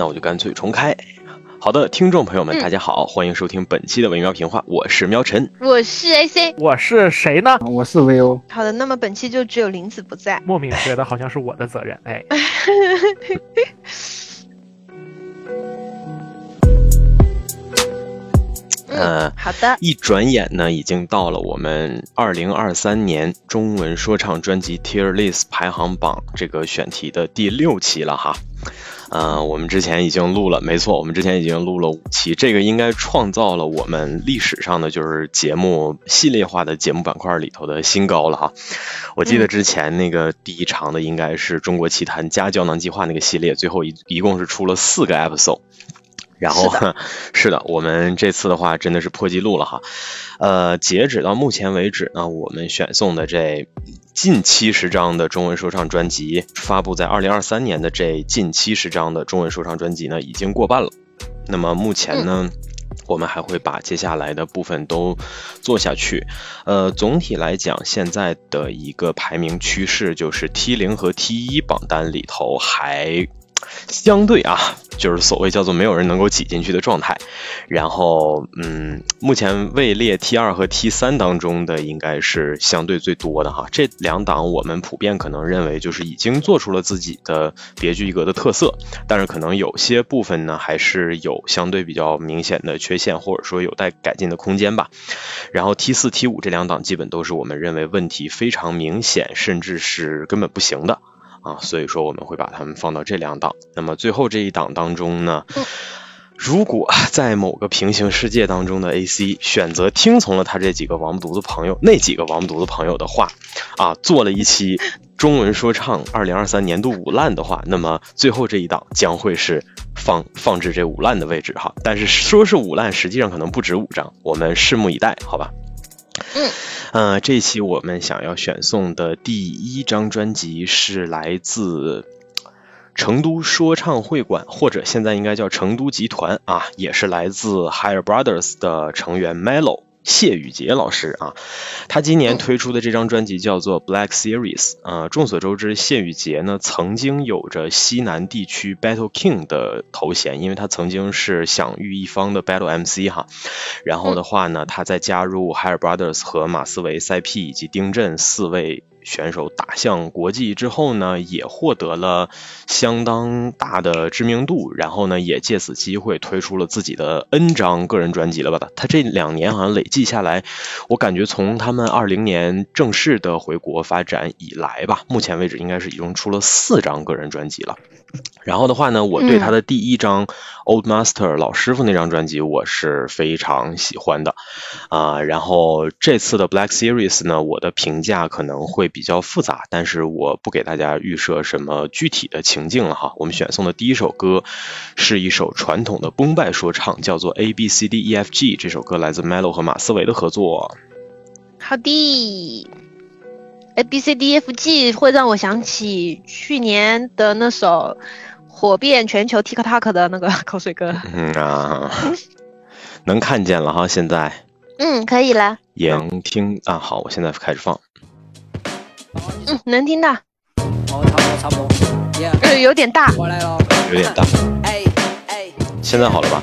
那我就干脆重开。好的，听众朋友们，大家好，欢迎收听本期的《伪喵评话》，我是喵晨，我是 AC，我是谁呢？我是 VO。好的，那么本期就只有林子不在，莫名觉得好像是我的责任，哎。嗯，好的。一转眼呢，已经到了我们二零二三年中文说唱专辑 Tier List 排行榜这个选题的第六期了哈。嗯，我们之前已经录了，没错，我们之前已经录了五期，这个应该创造了我们历史上的就是节目系列化的节目板块里头的新高了哈。我记得之前那个第一长的应该是中国奇谭加胶囊计划那个系列，最后一一共是出了四个 episode。然后 是的，我们这次的话真的是破纪录了哈。呃，截止到目前为止呢，我们选送的这近七十张的中文说唱专辑，发布在二零二三年的这近七十张的中文说唱专辑呢，已经过半了。那么目前呢，我们还会把接下来的部分都做下去。呃，总体来讲，现在的一个排名趋势就是 T 零和 T 一榜单里头还。相对啊，就是所谓叫做没有人能够挤进去的状态。然后，嗯，目前位列 T 二和 T 三当中的应该是相对最多的哈。这两档我们普遍可能认为就是已经做出了自己的别具一格的特色，但是可能有些部分呢还是有相对比较明显的缺陷，或者说有待改进的空间吧。然后 T 四、T 五这两档基本都是我们认为问题非常明显，甚至是根本不行的。啊，所以说我们会把它们放到这两档。那么最后这一档当中呢，如果在某个平行世界当中的 AC 选择听从了他这几个王八犊子朋友那几个王八犊子朋友的话，啊，做了一期中文说唱二零二三年度五烂的话，那么最后这一档将会是放放置这五烂的位置哈。但是说是五烂，实际上可能不止五张，我们拭目以待，好吧？嗯。呃，这期我们想要选送的第一张专辑是来自成都说唱会馆，或者现在应该叫成都集团啊，也是来自 Higher Brothers 的成员 Melo。谢宇杰老师啊，他今年推出的这张专辑叫做 Black Series。啊，众所周知，谢宇杰呢曾经有着西南地区 Battle King 的头衔，因为他曾经是享誉一方的 Battle MC 哈。然后的话呢，他在加入 Higher Brothers 和马思唯、塞 P 以及丁震四位。选手打向国际之后呢，也获得了相当大的知名度，然后呢，也借此机会推出了自己的 N 张个人专辑了吧？他这两年好像累计下来，我感觉从他们二零年正式的回国发展以来吧，目前为止应该是已经出了四张个人专辑了。然后的话呢，我对他的第一张 Old Master 老师傅那张专辑我是非常喜欢的啊。然后这次的 Black Series 呢，我的评价可能会比较复杂，但是我不给大家预设什么具体的情境了哈。我们选送的第一首歌是一首传统的崩败说唱，叫做 A B C D E F G。这首歌来自 Melo 和马思唯的合作。好的，A B C D E F G 会让我想起去年的那首。火遍全球 TikTok 的那个 口水歌，嗯啊，能看见了哈，现在，嗯，可以了，也能听啊，好，我现在开始放，嗯，能听到，哦，差不多，差不多，呃，有点大，我来了，有点大，哎哎，现在好了吧？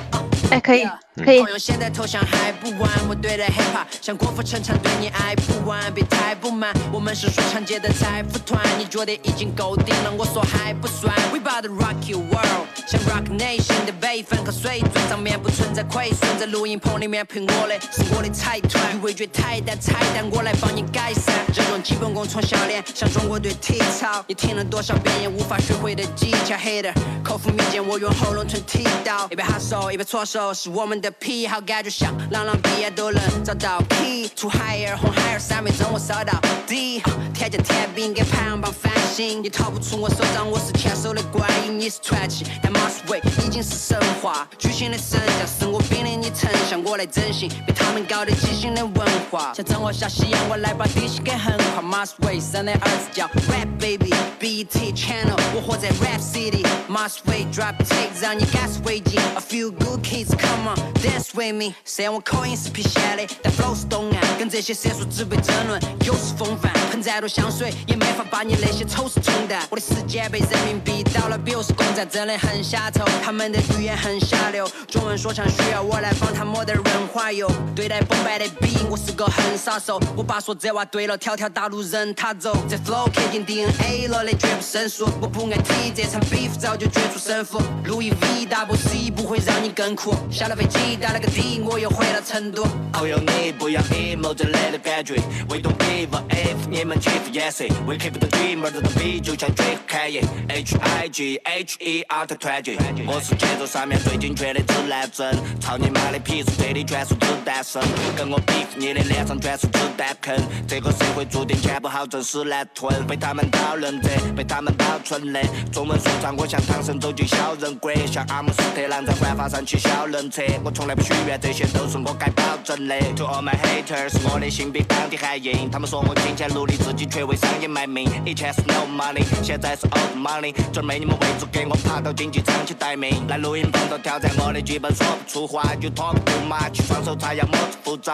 哎，可以。可以。用现在投降还不晚，我对待 hiphop 像郭富城唱对你爱不完，别太不满。我们是说唱界的财富团，你觉得已经够顶了，我说还不算。We bout to rock your world，像 Rock Nation 的辈分和水准上面不存在亏损，在录音棚里面拼我的是我的财团，你味觉太淡菜单，我来帮你改善。这种基本功从小练，像中国队体操，你听了多少遍也无法学会的技巧。Hater，口腹蜜饯，我用喉咙吞剃刀，一边哈手一边搓手，是我们的。癖好感觉像朗朗毕业都能找到 key。出海尔红海尔三枚中我烧到底。天降天兵给排行榜翻新，你逃不出我手掌，我是牵手的观音，你是传奇。但马思唯已经是神话，巨星的神像是我兵临你城下，我来整形，被他们搞得畸形的文化。像郑和下西洋，我来把底线给横跨。马思唯生的儿子叫 Rap Baby，BT Channel 我活在 Rap City。马思唯 drop tape 让你 gas 危机。A few good kids come on。Dance with me。虽然我口音是皮鞋的，但 flow 是东岸，跟这些色素只会争论，有失风范。喷再多香水，也没法把你那些丑事冲淡。我的时间被人民币倒了，比如是公仔，真的很下头。他们的语言很下流，中文说唱需要我来帮他抹点润滑油。对待崩败的 B，我是个狠杀手。我爸说这话对了，条条大路任他走。这 flow 刻进 DNA 了的，绝不生疏。我不爱提这场 beef，早就决出胜负。路易 V W C 不会让你更酷。下了飞机打了个的，我又回到成都。哦哟，你不要 emo 这类的感觉，We don't give a f，你们欺负颜色。We keep the dreamer 的比就像 Drake 开业，H I G H E R 的团结。我是节奏上面最精确的指南针，操你妈的屁事，这里全是子弹声。跟我比，你的脸上全是子弹坑。这个社会注定钱不好挣，屎难吞。被他们讨论着，被他们保存的。中文说唱，我像唐僧走进小人国，像阿姆斯特朗在环法上骑小轮车。我从来不许愿，这些都是我该保证的。To all my haters，我的心比钢铁还硬。他们说我金钱努力，自己却为商业卖命。以前是 no money，现在是 old money。准没你们位置给我爬到经济舱去待命。来录音棚都挑战我的剧本，说不出话，You talk too much，双手插腰么子复杂。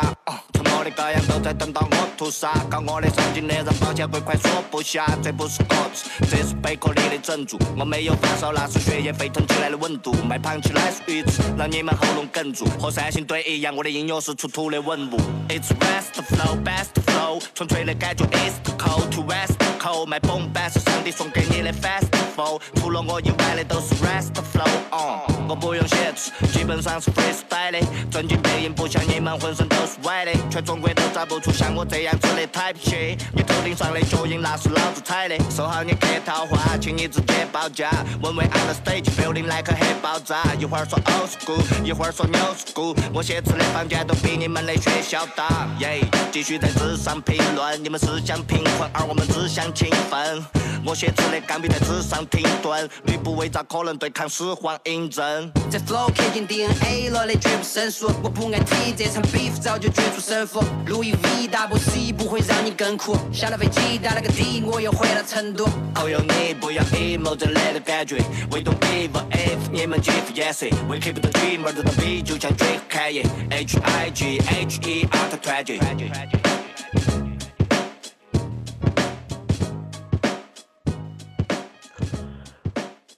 默的羔羊都在等到我屠杀，搞我的神经的人抱歉会快说不下。这不是 gods，这是贝壳里的珍珠。我没有发烧，那是血液沸腾起来的温度。卖胖起来是鱼刺，让你们喉咙哽住。和三星堆一样，我的音乐是出土的文物。It's west flow, best flow，纯粹的感觉 East coast to west coast。卖崩板是上帝送给你的 festival，除了我以外的都是 rest flow。我不用写词，基本上是 freestyle 的。正经配音不像你们浑身都是歪的，全中国都找不出像我这样子的 type 切。你头顶上的脚印那是老子踩的，收好你客套话，请你直接报价。When we on the stage feeling like a 黑爆炸，一会儿说 old school，一会儿说 new school，我写词的房间都比你们的学校大。耶，继续在纸上评论，你们思想贫困，而我们只想勤奋。我写词的钢笔在纸上停顿，吕布伪造可能对抗始皇嬴政。这 flow 刻进 DNA 了的，绝不生疏。我不爱提这场 beef，早就决出胜负。路易 V double C 不会让你更酷。下了飞机打了个的，我又回到成都。哦哟，你不要 emo 这来的感觉，We don't give a f，你们欺负也是。We keep the dreamer 的比就像 Drake 开业，H I G H E R 的团结。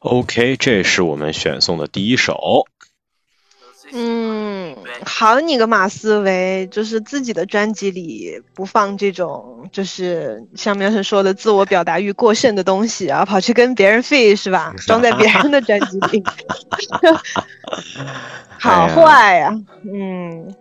OK，这是我们选送的第一首。嗯，好你个马思唯，就是自己的专辑里不放这种，就是像苗晨说的自我表达欲过剩的东西，然后跑去跟别人 fit 是吧？装在别人的专辑里，好坏呀、嗯，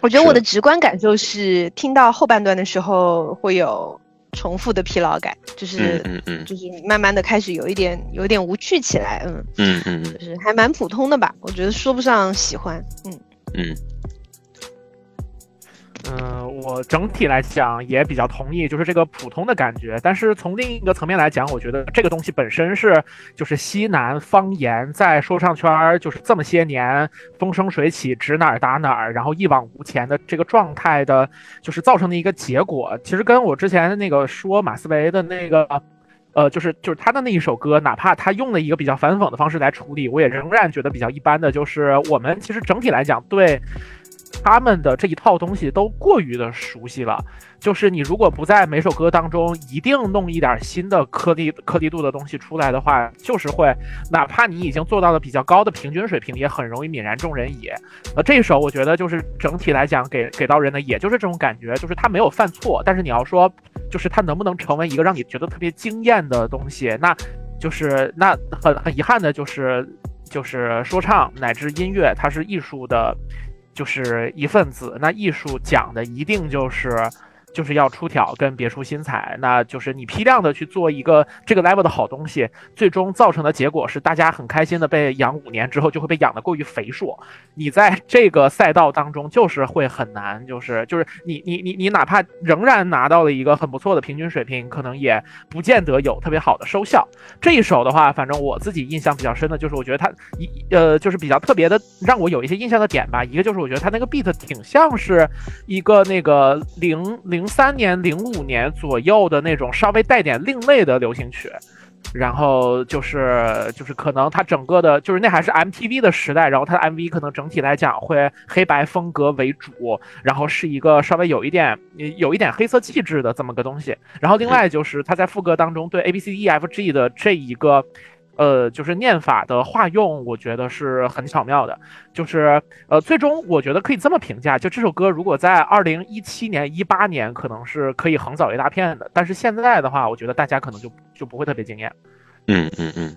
我觉得我的直观感受是，听到后半段的时候会有重复的疲劳感，就是、嗯嗯就是慢慢的开始有一点有一点无趣起来，嗯。嗯嗯嗯。就是还蛮普通的吧，我觉得说不上喜欢，嗯。嗯嗯，我整体来讲也比较同意，就是这个普通的感觉。但是从另一个层面来讲，我觉得这个东西本身是就是西南方言在说唱圈儿就是这么些年风生水起，指哪儿打哪儿，然后一往无前的这个状态的，就是造成的一个结果。其实跟我之前那个说马思唯的那个。呃，就是就是他的那一首歌，哪怕他用了一个比较反讽的方式来处理，我也仍然觉得比较一般的。就是我们其实整体来讲对他们的这一套东西都过于的熟悉了。就是你如果不在每首歌当中一定弄一点新的颗粒颗粒度的东西出来的话，就是会哪怕你已经做到了比较高的平均水平，也很容易泯然众人矣。呃，这一首我觉得就是整体来讲给给到人的也就是这种感觉，就是他没有犯错，但是你要说就是他能不能成为一个让你觉得特别惊艳的东西，那就是那很很遗憾的就是就是说唱乃至音乐，它是艺术的，就是一份子。那艺术讲的一定就是。就是要出挑跟别出心裁，那就是你批量的去做一个这个 level 的好东西，最终造成的结果是大家很开心的被养五年之后就会被养得过于肥硕。你在这个赛道当中就是会很难，就是就是你你你你哪怕仍然拿到了一个很不错的平均水平，可能也不见得有特别好的收效。这一首的话，反正我自己印象比较深的就是，我觉得它一呃就是比较特别的，让我有一些印象的点吧。一个就是我觉得它那个 beat 挺像是一个那个零零零三年、零五年左右的那种稍微带点另类的流行曲。然后就是就是可能它整个的，就是那还是 MTV 的时代，然后它的 MV 可能整体来讲会黑白风格为主，然后是一个稍微有一点有一点黑色气质的这么个东西。然后另外就是它在副歌当中对 A B C D E F G 的这一个。呃，就是念法的化用，我觉得是很巧妙的。就是呃，最终我觉得可以这么评价，就这首歌如果在二零一七年、一八年，可能是可以横扫一大片的。但是现在的话，我觉得大家可能就就不会特别惊艳。嗯嗯嗯。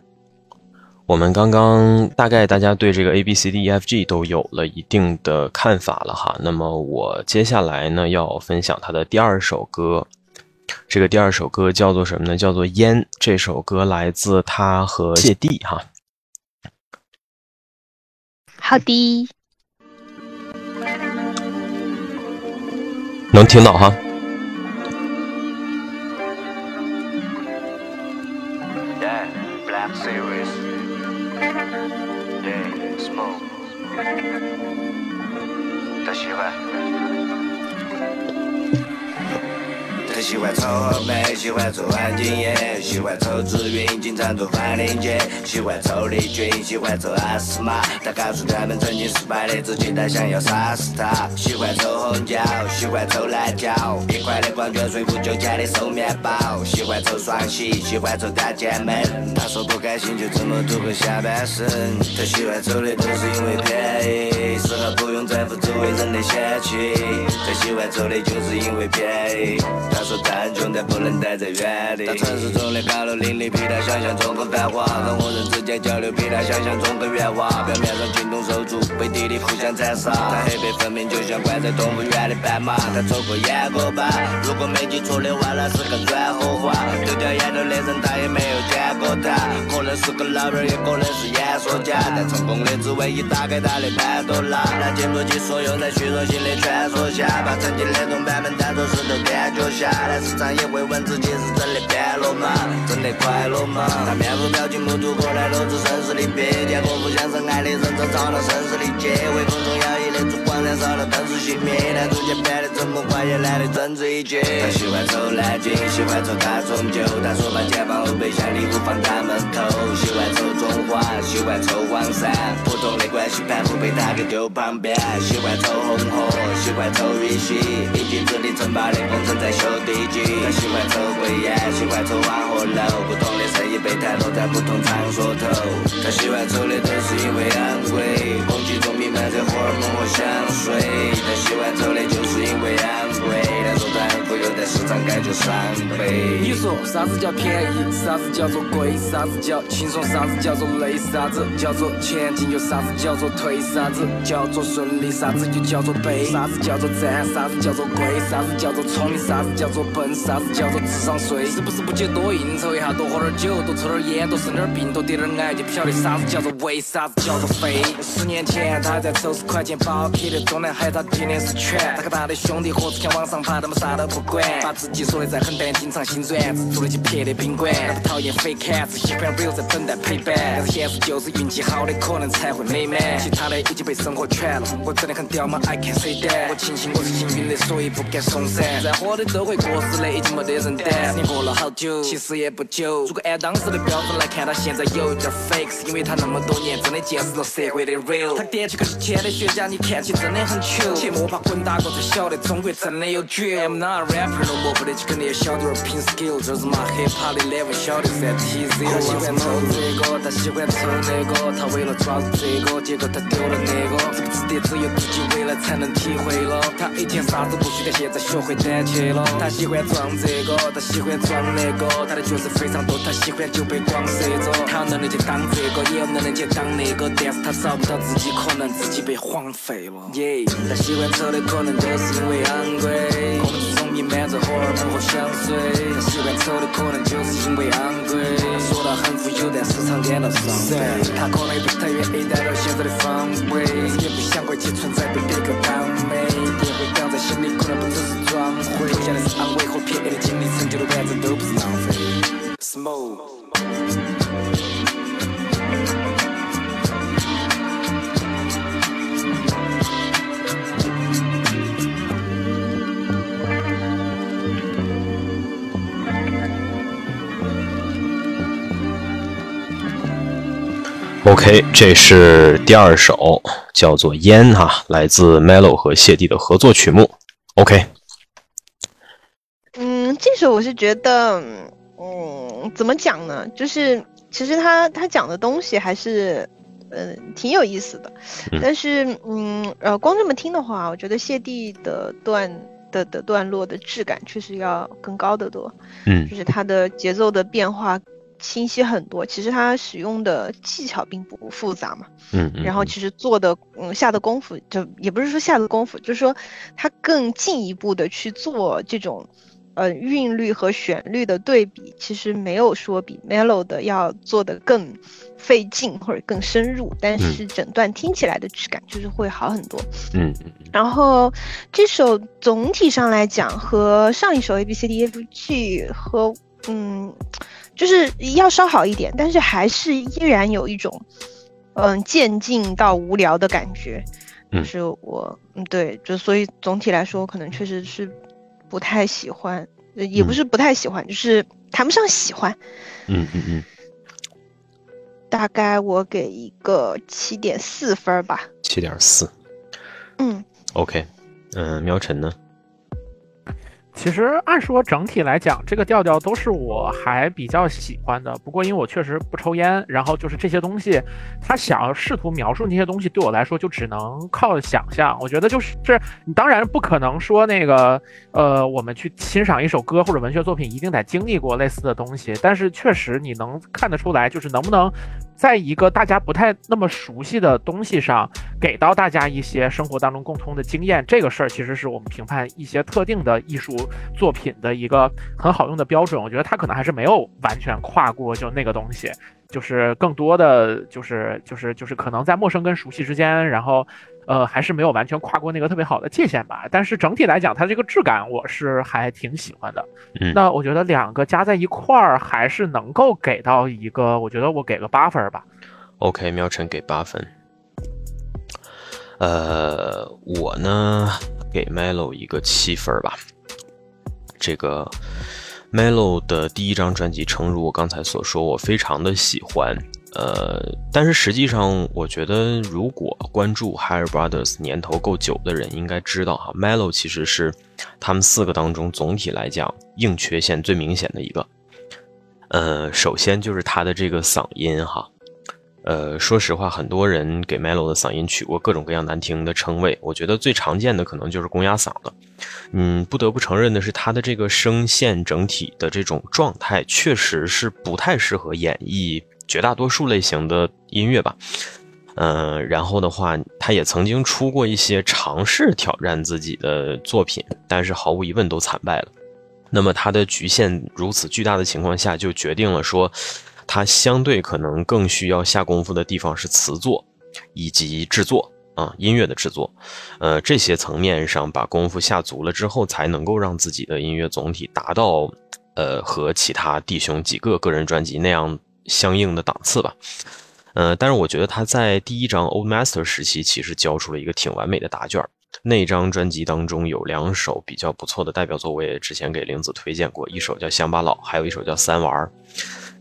我们刚刚大概大家对这个 A B C D E F G 都有了一定的看法了哈。那么我接下来呢要分享他的第二首歌。这个第二首歌叫做什么呢？叫做《烟》。这首歌来自他和谢帝哈。好的，能听到哈。喜欢抽红梅，喜欢抽安静烟，喜欢抽紫云，经常做范林杰，喜欢抽丽君，喜欢抽阿斯玛。他告诉他们曾经失败的自己，他想要杀死他。喜欢抽红椒，喜欢抽辣椒，一块的矿泉水，不就加的瘦面包。喜欢抽双喜，喜欢抽大前门。他说不开心就怎么度过下半生？他喜欢抽的都是因为便宜，适合不用在乎周围人的嫌弃。他喜欢抽的就是因为便宜。他说。说单穷但不能待在原地。城市中的高楼林立，比他想象中更繁华。人和人之间交流，比他想象中更圆滑。表面上情同手足，背地里互相残杀。他黑白分明，就像关在动物园的斑马。他抽过烟过吧？如果没记错的话，那是个软货花。丢掉烟头的人，他也没有见过他。可能是个老板，也可能是演说家。但成功的只为一打开他的潘多拉，他经不起所有在虚荣心的劝说下，把曾经的同伴们当作石头垫脚下。来时常也会问自己是真的变了吗？真的快乐吗？他面部表情目睹过来，露出绅士的笔，见过互相深爱的人，正朝那绅士的街，微风中摇曳的烛光燃烧了灯烛熄灭，但逐渐变得沉默，话也懒得争执一句。他喜欢抽蓝鲸，喜欢抽大众酒，他说把前方后备箱礼物放他门口。喜欢抽中华，喜欢抽黄山，普通的关系盘不被他给丢旁边。喜欢抽红河，喜欢抽玉溪，一镜子里城堡的工程在修他喜欢抽鬼烟，喜欢抽万和楼，不同的生意被摊落在不同场所头。他喜欢抽的都是因为昂贵，空气中弥漫着荷尔蒙和香水。他喜欢抽的就是因为昂贵，他说他很富有，但时常感觉伤悲。你说啥子叫便宜？啥子叫做贵？啥子叫轻松？啥子叫做累？啥子叫做前进？又啥子叫做退？啥子叫做顺利？啥子又叫做背？啥子叫做赞？啥子叫做贵？啥子叫做聪明？啥子叫做？笨，啥子叫做智商税？是不是不接多应酬一下，多喝点酒，多抽点烟，多生点病，多得点癌，就不晓得啥子叫做为，啥子叫做废？十年前他在抽十块钱包皮的中南海，他今年是全。他和他的兄弟伙子想往上爬，他们啥都不管，把自己说的再狠，但经常心软，只住得起撇的宾馆。他不讨厌 fake，只喜欢 real，在等待陪伴。但是现实就是运气好的可能才会美满，其他的已经被生活圈了。我真的很屌吗？I can say that。我庆幸我是幸运的，所以不敢松散。再火的都会过。时的，已经没得人担。你过了好久，其实也不久。如果按当时的标准来看，他现在有一点 fake，是因为他那么多年真的见识了社会的 real。他点起个是钱的学家，你看起真的很糗。切莫怕滚打过才晓得中国真的有绝。I'm not a rapper，都摸不得起，肯定要晓得点拼 skill。这是嘛 hip hop 的 level，晓得噻。TZ。他喜欢抽这个，他喜欢抽那个，他为了抓住这个，结果他丢了那个。这个值得，只有自己未来才能体会了。他以前啥子不许，但现在学会胆怯了。他。喜欢装这个，他喜欢装那个，他的角色非常多，他喜欢就被光射着。他有能力去当这个，也有能力去当那个，但是他找不到自己，可能自己被荒废了。耶，他喜欢抽的可能都是因为昂贵，空气中弥漫着荷尔蒙和香水。他喜欢抽的可能就是因为昂贵，说他很富有，但时常感到伤悲。他可能也不太愿意待到现在的方位，也不想为其存在被别个当美，也会挡在心里，可能不只是装回。留下的是安慰。和便宜的经历，成就的完整都不是浪费。Smoke。OK，这是第二首，叫做《烟》哈，来自 Melo 和谢帝的合作曲目。OK，嗯，这首我是觉得，嗯，怎么讲呢？就是其实他他讲的东西还是，嗯，挺有意思的。嗯但是，嗯，呃，光这么听的话，我觉得谢帝的段的的段落的质感确实要更高得多。嗯就是它的节奏的变化清晰很多。其实它使用的技巧并不复杂嘛，嗯嗯，然后其实做的嗯下的功夫，就也不是说下的功夫，就是说它更进一步的去做这种。呃，韵律和旋律的对比，其实没有说比 Melo 的要做的更费劲或者更深入，但是整段听起来的质感就是会好很多。嗯嗯然后这首总体上来讲和上一首 A B C D E F G 和嗯，就是要稍好一点，但是还是依然有一种嗯渐进到无聊的感觉。嗯就是我嗯对，就所以总体来说可能确实是不太喜欢，呃也不嗯是不太喜欢，就是谈不上喜欢。嗯嗯嗯，大概我给一个七点四分吧。七点四嗯。，OK，嗯，喵晨呢？其实按说整体来讲，这个调调都是我还比较喜欢的。不过因为我确实不抽烟，然后就是这些东西，他想要试图描述那些东西，对我来说就只能靠想象。我觉得就是你当然不可能说那个呃，我们去欣赏一首歌或者文学作品，一定得经历过类似的东西。但是确实你能看得出来，就是能不能在一个大家不太那么熟悉的东西上，给到大家一些生活当中共通的经验，这个事儿其实是我们评判一些特定的艺术作品的一个很好用的标准。我觉得他可能还是没有完全跨过就那个东西，就是更多的就是就是就是可能在陌生跟熟悉之间，然后呃还是没有完全跨过那个特别好的界限吧。但是整体来讲，它这个质感我是还挺喜欢的。嗯那我觉得两个加在一块儿还是能够给到一个，我觉得我给个八分吧。OK，喵晨给八分。呃，我呢给 Melo 一个七分吧。这个 Melo 的第一张专辑，诚如我刚才所说，我非常的喜欢。呃，但是实际上，我觉得如果关注 Higher Brothers 年头够久的人，应该知道哈，Melo 其实是他们四个当中总体来讲硬缺陷最明显的一个。呃，首先就是他的这个嗓音哈，呃，说实话，很多人给 Melo 的嗓音取过各种各样难听的称谓，我觉得最常见的可能就是公鸭嗓了。嗯，不得不承认的是，他的这个声线整体的这种状态，确实是不太适合演绎绝大多数类型的音乐吧。嗯、然后的话，他也曾经出过一些尝试挑战自己的作品，但是毫无疑问都惨败了。那么他的局限如此巨大的情况下，就决定了说，他相对可能更需要下功夫的地方是词作以及制作啊，音乐的制作，呃，这些层面上把功夫下足了之后，才能够让自己的音乐总体达到呃和其他弟兄几个个人专辑那样相应的档次吧。呃，但是我觉得他在第一张 Old Master 时期，其实交出了一个挺完美的答卷。那张专辑当中有两首比较不错的代表作，我也之前给玲子推荐过，一首叫《乡巴佬》，还有一首叫《三娃儿》。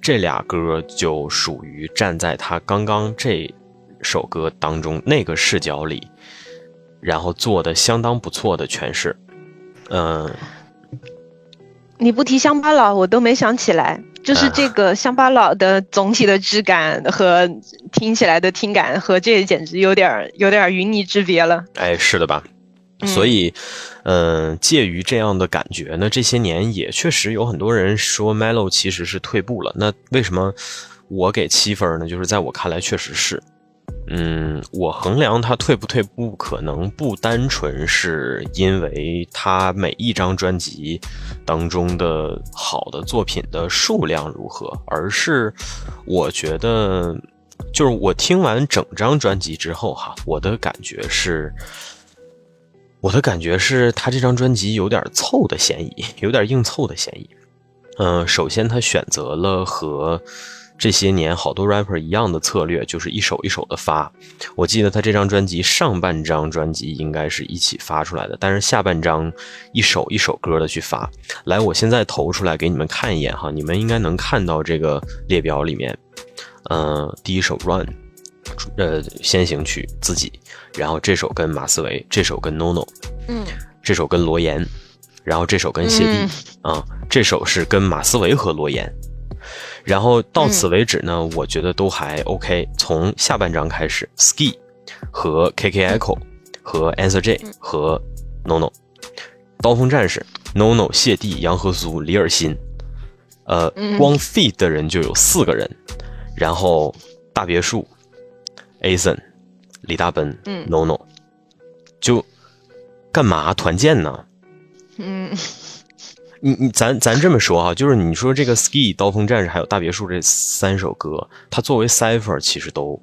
这俩歌就属于站在他刚刚这首歌当中那个视角里，然后做的相当不错的诠释。嗯、你不提乡巴佬，我都没想起来。就是啊这个乡巴佬的总体的质感和听起来的听感和这简直有点儿有点儿云泥之别了。哎，是的吧？嗯所以，嗯、介于这样的感觉那，这些年也确实有很多人说 Melo 其实是退步了。那为什么我给七分呢？就是在我看来，确实是。嗯，我衡量他退不退步，可能不单纯是因为他每一张专辑当中的好的作品的数量如何，而是我觉得，就是我听完整张专辑之后哈，我的感觉是。我的感觉是他这张专辑有点凑的嫌疑，有点硬凑的嫌疑。嗯、首先他选择了和这些年好多 rapper 一样的策略，就是一首一首的发。我记得他这张专辑上半张专辑应该是一起发出来的，但是下半张一首一首歌的去发。来，我现在投出来给你们看一眼哈，你们应该能看到这个列表里面，嗯、第一首 Run，呃先行曲自己，然后这首跟马思唯，这首跟 NONO，嗯这首跟罗岩，然后这首跟谢帝嗯啊、这首是跟马思唯和罗岩。然后到此为止呢，我觉得都还 OK。从下半章开始，Ski 和 KK Echo 和 Answer J 和 NONO，刀锋战士 NONO 谢帝杨和苏李尔辛，呃，嗯光 feed 的人就有四个人，然后大别墅 Ason 李大奔嗯。NONO，就干嘛团建呢？嗯你你咱咱这么说啊，就是你说这个 Ski 刀锋战士还有大别墅这三首歌，它作为 cipher 其实都，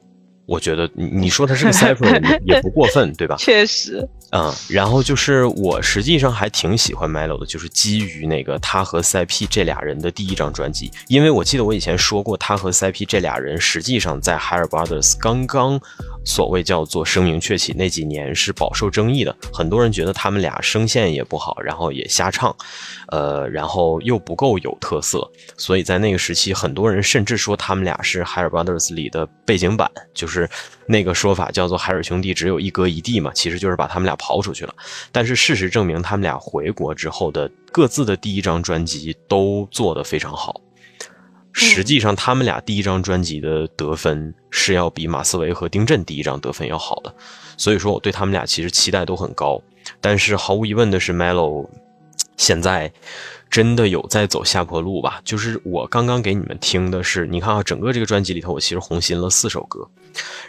我觉得你你说他是个 cipher 也也不过分，对吧？确实，嗯，然后就是我实际上还挺喜欢 Melo 的，就是基于那个他和 CP 这俩人的第一张专辑，因为我记得我以前说过，他和 CP 这俩人实际上在 Higher Brothers 刚刚所谓叫做声名鹊起那几年是饱受争议的，很多人觉得他们俩声线也不好，然后也瞎唱，呃，然后又不够有特色，所以在那个时期，很多人甚至说他们俩是 Higher Brothers 里的背景板，就是是那个说法叫做海尔兄弟只有一哥一弟嘛，其实就是把他们俩刨出去了。但是事实证明，他们俩回国之后的各自的第一张专辑都做得非常好。实际上，他们俩第一张专辑的得分是要比马思唯和丁震第一张得分要好的，所以说我对他们俩其实期待都很高。但是毫无疑问的是，Melo 现在真的有在走下坡路吧？就是我刚刚给你们听的是，你看啊，整个这个专辑里头，我其实红心了四首歌，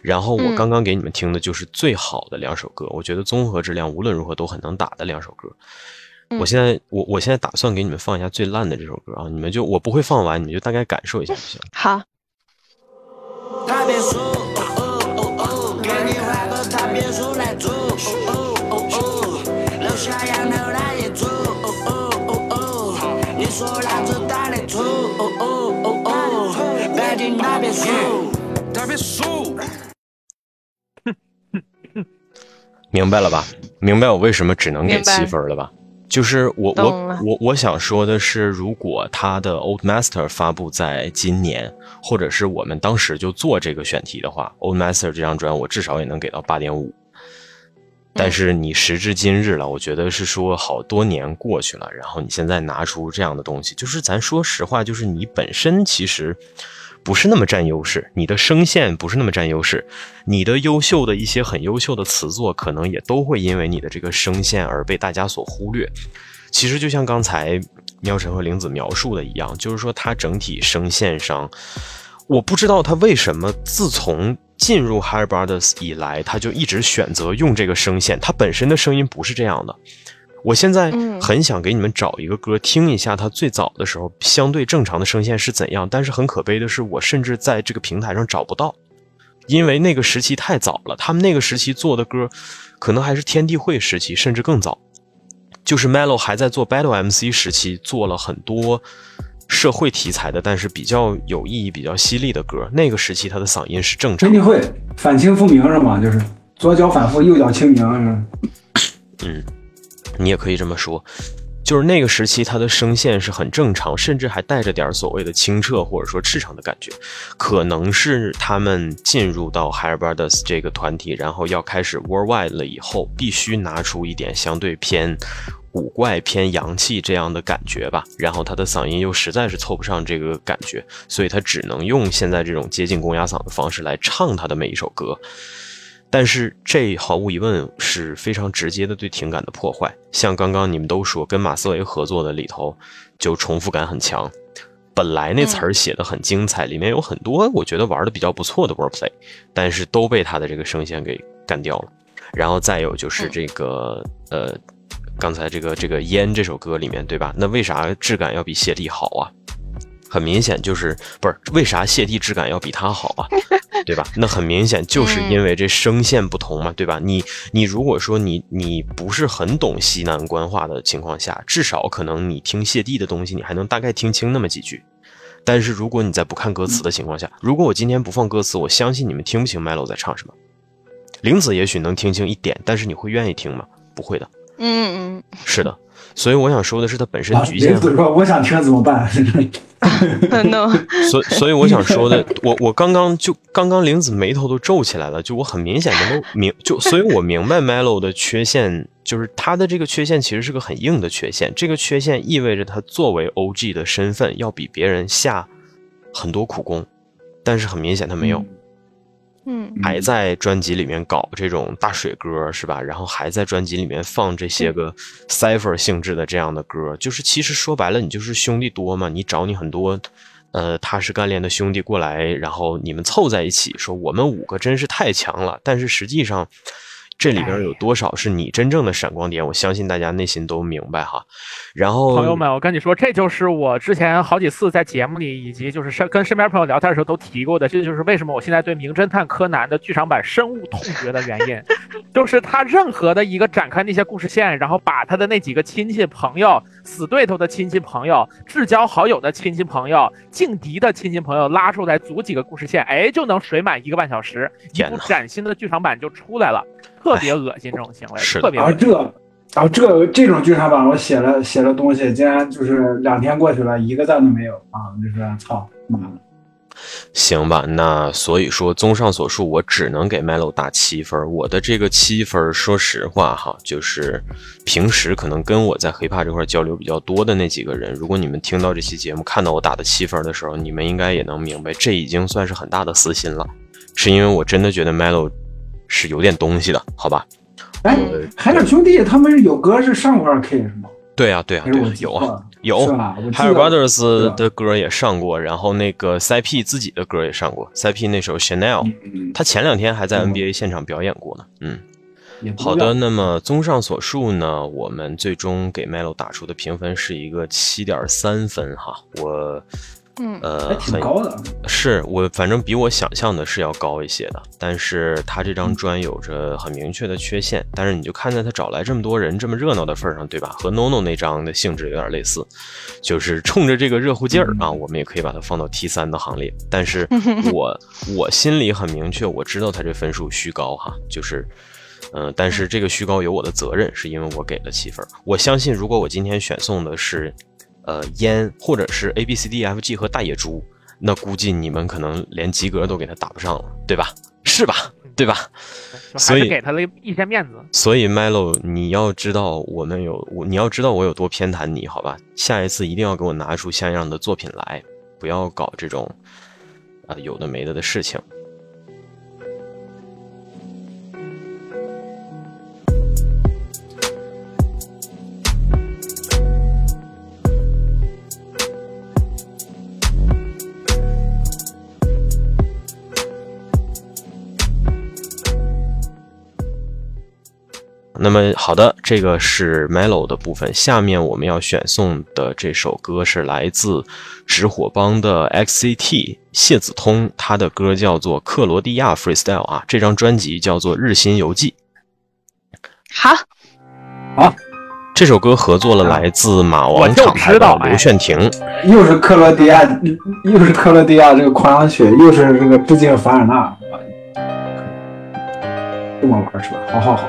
然后我嗯刚刚给你们听的就是最好的两首歌，我觉得综合质量无论如何都很能打的两首歌。嗯我现在我我现在打算给你们放一下最烂的这首歌啊，你们就我不会放完，你们就大概感受一下就行。好，大别墅，哦哦哦，给你换个大别墅来住，哦哦哦，楼下洋楼来一住，哦哦哦哦，你说老子打得出，哦哦哦哦，北京大别墅，大别墅。明白了吧？明白我为什么只能给七分了吧？就是我懂我了我我想说的是，如果他的 Old Master 发布在今年，或者是我们当时就做这个选题的话，Old Master 这张专我至少也能给到八点五。但是你时至今日了，我觉得是说好多年过去了，然后你现在拿出这样的东西，就是咱说实话，就是你本身其实不是那么占优势，你的声线不是那么占优势，你的优秀的一些很优秀的词作，可能也都会因为你的这个声线而被大家所忽略。其实就像刚才喵晨和玲子描述的一样，就是说它整体声线上，我不知道他为什么自从进入 Higher Brothers 以来，他就一直选择用这个声线，他本身的声音不是这样的。我现在嗯很想给你们找一个歌听一下，他最早的时候相对正常的声线是怎样，但是很可悲的是，我甚至在这个平台上找不到，因为那个时期太早了，他们那个时期做的歌，可能还是天地会时期，甚至更早。就是 Melo 还在做 Battle MC 时期，做了很多社会题材的，但是比较有意义、比较犀利的歌。那个时期他的嗓音是正常的。天地会反清复明是吗？就是左脚反复，右脚清明是吗？嗯，你也可以这么说，就是那个时期他的声线是很正常，甚至还带着点所谓的清澈或者说赤诚的感觉。可能是他们进入到 Higher Brothers 这个团体，然后要开始 Worldwide 了以后，必须拿出一点相对偏古怪、偏洋气这样的感觉吧。然后他的嗓音又实在是凑不上这个感觉，所以他只能用现在这种接近公鸭嗓的方式来唱他的每一首歌。但是这毫无疑问是非常直接的对情感的破坏。像刚刚你们都说跟马思唯合作的里头，就重复感很强。本来那词儿写的很精彩，里面有很多我觉得玩的比较不错的 wordplay，但是都被他的这个声线给干掉了。然后再有就是这个、呃，刚才这个这个烟这首歌里面对吧？那为啥质感要比谢帝好啊？很明显就是不是为啥谢帝质感要比他好啊？对吧？那很明显就是因为这声线不同嘛，对吧？你你如果说你你不是很懂西南官话的情况下，至少可能你听谢帝的东西，你还能大概听清那么几句。但是如果你在不看歌词的情况下，如果我今天不放歌词，我相信你们听不清 Melo 在唱什么。玲子也许能听清一点，但是你会愿意听吗？不会的。嗯嗯是的，所以我想说的是，它本身啊，局限林子说我想听怎么办？嗯，no，所所以我想说的，我我刚刚就刚刚玲子眉头都皱起来了，就我很明显能够明就，所以我明白 Melo 的缺陷，就是他的这个缺陷其实是个很硬的缺陷，这个缺陷意味着他作为 OG 的身份要比别人下很多苦功，但是很明显他没有。嗯还在专辑里面搞这种大水歌是吧？然后还在专辑里面放这些个 cipher 性质的这样的歌，就是其实说白了，你就是兄弟多嘛，你找你很多呃踏实干练的兄弟过来，然后你们凑在一起说我们五个真是太强了，但是实际上。这里边有多少是你真正的闪光点？我相信大家内心都明白哈。然后，朋友们，我跟你说，这就是我之前好几次在节目里，以及就是身跟身边朋友聊天的时候都提过的，这就是为什么我现在对《名侦探柯南》的剧场版深恶痛绝的原因，就是他任何的一个展开那些故事线，然后把他的那几个亲戚朋友、死对头的亲戚朋友、至交好友的亲戚朋友、劲敌的亲戚朋友拉出来组几个故事线，哎，就能水满一个半小时，一部崭新的剧场版就出来了，特别恶心这种行为，特别恶心。这啊这这种剧场版我写了写了东西，竟然就是两天过去了，一个赞都没有啊！就是操妈的。行吧，那所以说，综上所述，我只能给 Melo 打七分。我的这个七分，说实话哈，就是平时可能跟我在 hiphop 这块交流比较多的那几个人，如果你们听到这期节目，看到我打的七分的时候，你们应该也能明白，这已经算是很大的私心了，是因为我真的觉得 Melo 是有点东西的，好吧？哎，海尔兄弟他们有歌是上过二 K 是吗？对啊，对啊，对啊有啊，有。是吧？我记 Higher 得 Brothers 的歌也上过，然后那个 CP 自己的歌也上过，CP 那首 Chanel，嗯。他前两天还在嗯。NBA 现场表演过呢。嗯，好的，那么综上所述呢，我们最终给 Melo 打出的评分是一个七点三分哈，我嗯还呃挺高的。是我反正比我想象的是要高一些的，但是他这张专有着很明确的缺陷，但是你就看在他找来这么多人这么热闹的份儿上，对吧？和 NONO 那张的性质有点类似，就是冲着这个热乎劲儿啊，我们也可以把它放到 T 三的行列。但是 我我心里很明确，我知道他这分数虚高哈，就是。嗯，但是这个虚高有我的责任，是因为我给了七分。我相信，如果我今天选送的是，呃，烟或者是 A B C D F G 和大野猪，那估计你们可能连及格都给他打不上了，对吧？是吧？对吧？所以给他了一些面子。所以 Melo，你要知道我们有我，你要知道我有多偏袒你，好吧？下一次一定要给我拿出像样的作品来，不要搞这种啊、有的没的的事情。么好的，这个是 Melo 的部分。下面我们要选送的这首歌是来自直火帮的 XCT 谢子通，他的歌叫做《克罗地亚 Freestyle》啊，这张专辑叫做《日新游记》。好，好这首歌合作了来自马王就厂牌的知道哎刘炫廷。又是克罗地亚，又是克罗地亚这个狂想曲，又是这个致敬凡尔纳，这么玩是吧？好好好，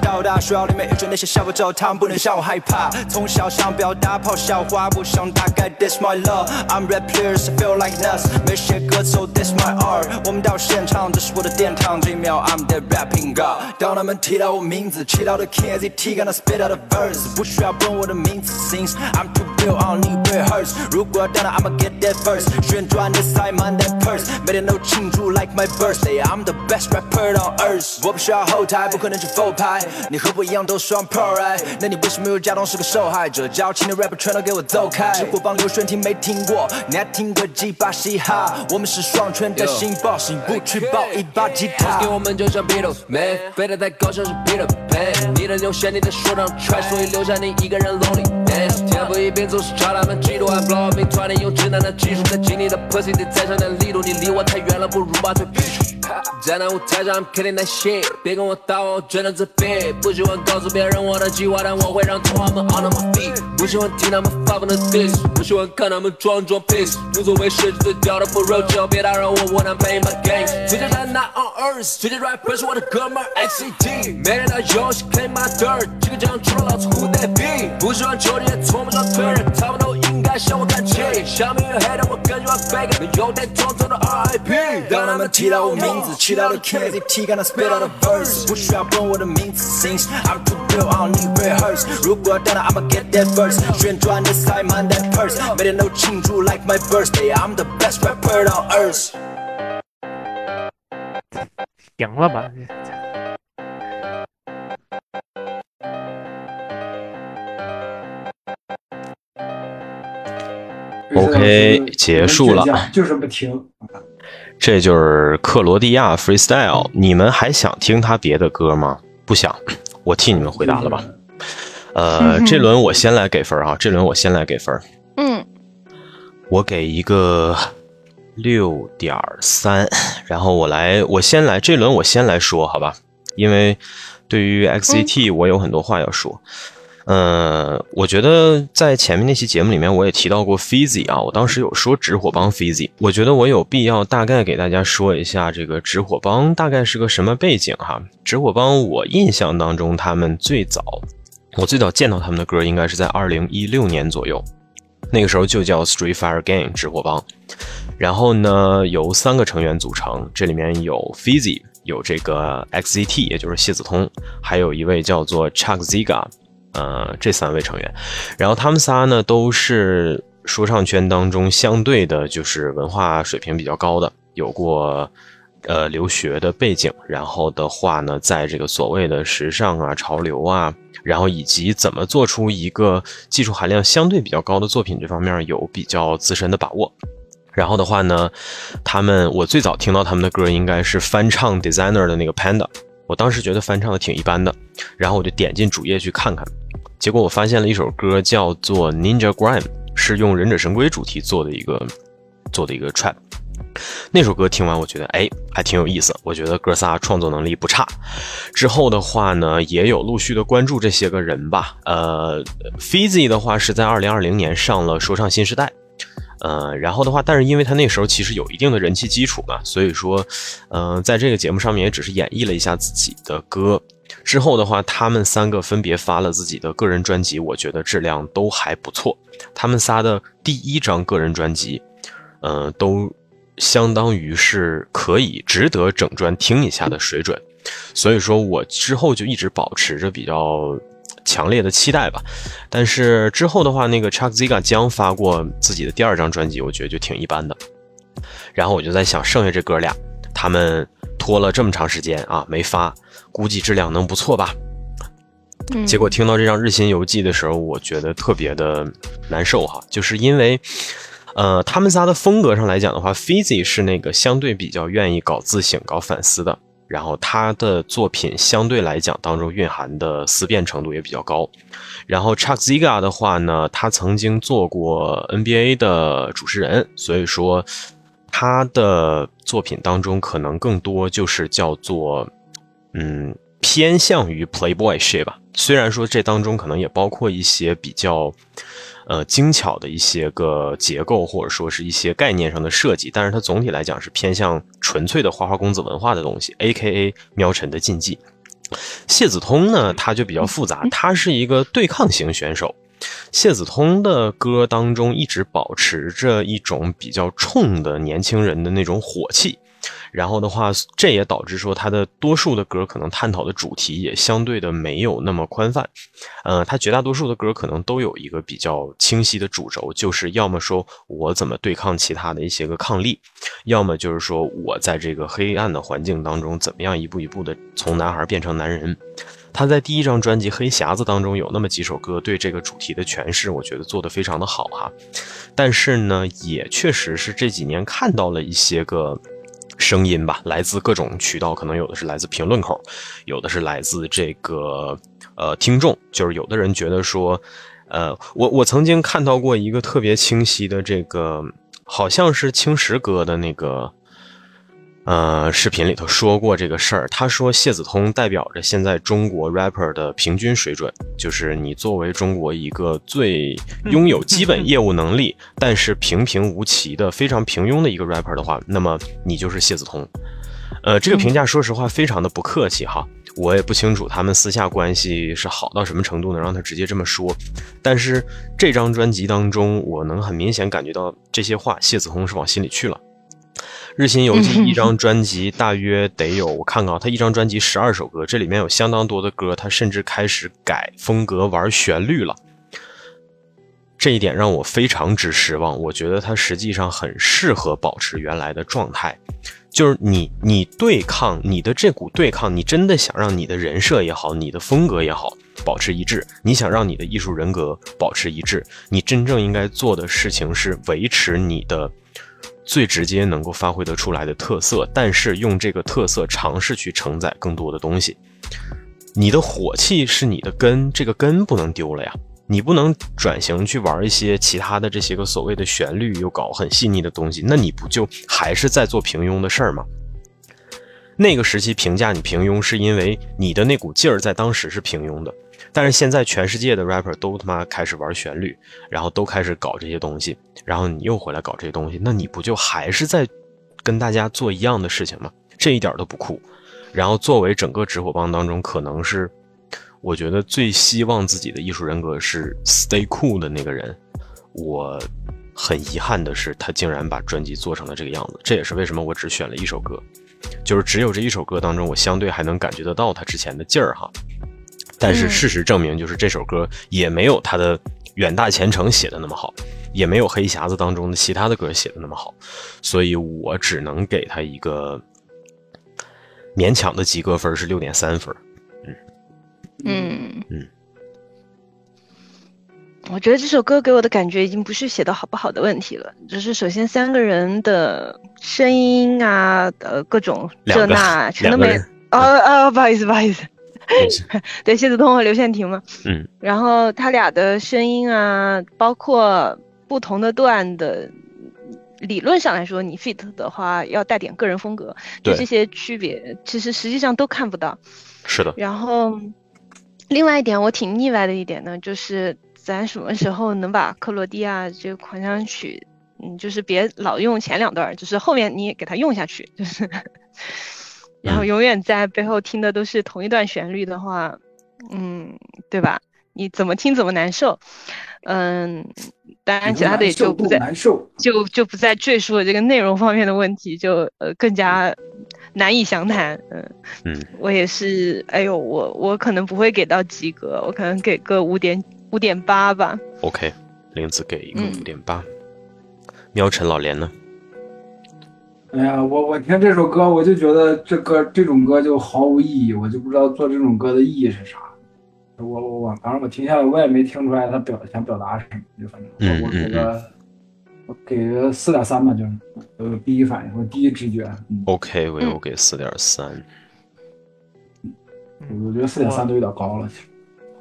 到大，学校里面一群那些小狗叫他们不能让我害怕。从小想表达泡笑话，不想大概 this my love。I'm rap players, I feel like nuts。没写歌词，this my art。我们到现场，这是我的殿堂，这一秒 I'm the rapping god。当他们提到我名字，祈祷的 KZT 刚刚 spit out the verse，不需要问我的名字，since I'm too real, I don't need rehearse。如果要当然 I'ma get that first，旋转的 Simon that purse，每天都庆祝 like my birthday。I'm the best rapper on earth。我不需要后台，不可能去复拍。你和我一样都双 pro right？那你为什么又假装是个受害者？矫情的 rapper 全都给我走开！直火帮刘轩听没听过？你还听个鸡巴嘻哈，我们是双圈的新 boss，你不去抱一把吉他。给我们就像 Beatles，man，飞得太高像是 Peter Pan，你的流线，你的说唱 trash，所以留下你一个人 lonely dance。天赋异禀总是差他们嫉妒，I blow up，团队用直男的技术在经历的 pussy，得再上点力度，你离我太远了，不如把腿劈出。站在舞台上，I'm killing that shit，别跟我打我，我真的自闭。不喜欢告诉别人我的计划，但我会让同行们 on my feet。不喜欢听他们发疯的 diss，不喜欢看他们装装 piss。无所谓谁是最屌的 pro，只要别打扰我，我能 play my game。最简单 not on earth，最近 rapper 是我的哥们儿 XCT。每天打游戏 claim my dirt，几个奖除了老子 who that be？不喜欢球也从不想推人，他们都 应该向我看齐。下面有黑的，我更喜欢 fake，能有点装作的 RIP。当他们提到我名字，祈祷的 KZT 刚才 spit out the verse，不需要问我的名字，since I'm too real, I don't need rehearse。如果要等到 I'ma get that verse，旋转的塞满 that purse，每天都庆祝 like my birthday，I'm the best rapper on earth。赢了吧？ OK，结束了就是不停。这就是克罗地亚 freestyle。你们还想听他别的歌吗？不想，我替你们回答了吧。呃，这轮我先来给分啊，这轮我先来给分，嗯，我给一个六点三，然后我来，我先来，这轮我先来说，好吧？因为对于 XCT 我有很多话要说。嗯，呃我觉得在前面那期节目里面，我也提到过 Fizzy 啊，我当时有说直火帮 Fizzy，我觉得我有必要大概给大家说一下这个直火帮大概是个什么背景哈。直火帮我印象当中，他们最早，我最早见到他们的歌应该是在二零一六年左右，那个时候就叫 Street Fire Gang 直火帮，然后呢由三个成员组成，这里面有 Fizzy，有这个 XZT，也就是谢子通，还有一位叫做 Chuck Ziga。呃，这三位成员，然后他们仨呢都是说唱圈当中相对的，就是文化水平比较高的，有过呃留学的背景，然后的话呢，在这个所谓的时尚啊、潮流啊，然后以及怎么做出一个技术含量相对比较高的作品这方面有比较自身的把握。然后的话呢，他们我最早听到他们的歌应该是翻唱 Designer 的那个 Panda。我当时觉得翻唱的挺一般的，然后我就点进主页去看看，结果我发现了一首歌叫做 Ninja Grime，是用忍者神龟主题做的一个做的一个 trap。那首歌听完，我觉得哎还挺有意思，我觉得哥仨创作能力不差。之后的话呢，也有陆续的关注这些个人吧。呃，Fizzy 的话是在二零二零年上了说唱新时代。呃，然后的话，但是因为他那时候其实有一定的人气基础嘛，所以说，嗯，在这个节目上面也只是演绎了一下自己的歌。之后的话，他们三个分别发了自己的个人专辑，我觉得质量都还不错。他们仨的第一张个人专辑，呃，都相当于是可以值得整专听一下的水准。所以说我之后就一直保持着比较。强烈的期待吧，但是之后的话，那个 Chuck Ziga 将发过自己的第二张专辑，我觉得就挺一般的。然后我就在想，剩下这哥俩，他们拖了这么长时间啊没发，估计质量能不错吧？结果听到这张《日新游记》的时候，我觉得特别的难受哈，就是因为，呃，他们仨的风格上来讲的话，Fizzy 是那个相对比较愿意搞自省、搞反思的。然后他的作品相对来讲当中蕴含的思辨程度也比较高。然后 Chuck Ziga 的话呢，他曾经做过 NBA 的主持人，所以说他的作品当中可能更多就是叫做嗯偏向于 Playboy ship 吧。虽然说这当中可能也包括一些比较。呃，精巧的一些个结构，或者说是一些概念上的设计，但是它总体来讲是偏向纯粹的花花公子文化的东西，A K A 喵晨的禁忌。谢子通呢，他就比较复杂，他是一个对抗型选手。谢子通的歌当中一直保持着一种比较冲的年轻人的那种火气。然后的话，这也导致说他的多数的歌可能探讨的主题也相对的没有那么宽泛，呃，他绝大多数的歌可能都有一个比较清晰的主轴，就是要么说我怎么对抗其他的一些个抗力，要么就是说我在这个黑暗的环境当中怎么样一步一步的从男孩变成男人。他在第一张专辑《黑匣子》当中有那么几首歌对这个主题的诠释，我觉得做得非常的好哈。但是呢，也确实是这几年看到了一些个声音吧，来自各种渠道，可能有的是来自评论口，有的是来自这个呃听众，就是有的人觉得说，呃，我我曾经看到过一个特别清晰的这个，好像是青石哥的那个。呃，视频里头说过这个事儿。他说，谢子通代表着现在中国 rapper 的平均水准，就是你作为中国一个最拥有基本业务能力，但是平平无奇的非常平庸的一个 rapper 的话，那么你就是谢子通。呃，这个评价说实话非常的不客气哈，我也不清楚他们私下关系是好到什么程度能让他直接这么说。但是这张专辑当中，我能很明显感觉到这些话，谢子通是往心里去了。日新游记一张专辑大约得有，我看看啊，他一张专辑十二首歌，这里面有相当多的歌，他甚至开始改风格、玩旋律了。这一点让我非常之失望。我觉得他实际上很适合保持原来的状态，就是你你对抗你的这股对抗，你真的想让你的人设也好，你的风格也好保持一致，你想让你的艺术人格保持一致，你真正应该做的事情是维持你的。最直接能够发挥得出来的特色，但是用这个特色尝试去承载更多的东西。你的火气是你的根，这个根不能丢了呀。你不能转型去玩一些其他的这些个所谓的旋律又搞很细腻的东西，那你不就还是在做平庸的事儿吗？那个时期评价你平庸，是因为你的那股劲儿在当时是平庸的。但是现在全世界的 rapper 都他妈开始玩旋律，然后都开始搞这些东西，然后你又回来搞这些东西，那你不就还是在跟大家做一样的事情吗？这一点都不酷。然后作为整个直火帮当中，可能是我觉得最希望自己的艺术人格是 stay cool 的那个人，我很遗憾的是，他竟然把专辑做成了这个样子。这也是为什么我只选了一首歌，就是只有这一首歌当中，我相对还能感觉得到他之前的劲儿哈。但是事实证明，就是这首歌也没有他的《远大前程》写的那么好，也没有《黑匣子》当中的其他的歌写的那么好，所以我只能给他一个勉强的及格分，是六点三分。嗯嗯嗯，我觉得这首歌给我的感觉已经不是写的好不好的问题了，就是首先三个人的声音啊，呃，各种这那全都没。哦哦，不好意思，不好意思。对，谢子通和刘宪廷嘛，嗯，然后他俩的声音啊，包括不同的段的，理论上来说，你 fit 的话要带点个人风格，对这些区别，其实实际上都看不到。是的。然后，另外一点我挺腻歪的一点呢，就是咱什么时候能把克罗地亚这个狂想曲，嗯，就是别老用前两段，就是后面你也给它用下去，就是。然后永远在背后听的都是同一段旋律的话，嗯，对吧？你怎么听怎么难受，嗯，当然其他的也就不再难受，就就不再赘述了这个内容方面的问题，就呃更加难以详谈。嗯嗯，我也是，哎呦，我我可能不会给到及格，我可能给个五点五点八吧。OK，林子给一个五点八。喵晨老连呢？哎呀，我我听这首歌，我就觉得这歌这种歌就毫无意义，我就不知道做这种歌的意义是啥。我我我，反正我听下来，我也没听出来他表想表达什么，就反正我我给个我给个四点三吧，就是呃第一反应，我第一直觉。OK，我我给四点三。我觉得四点三都有点高了，其实。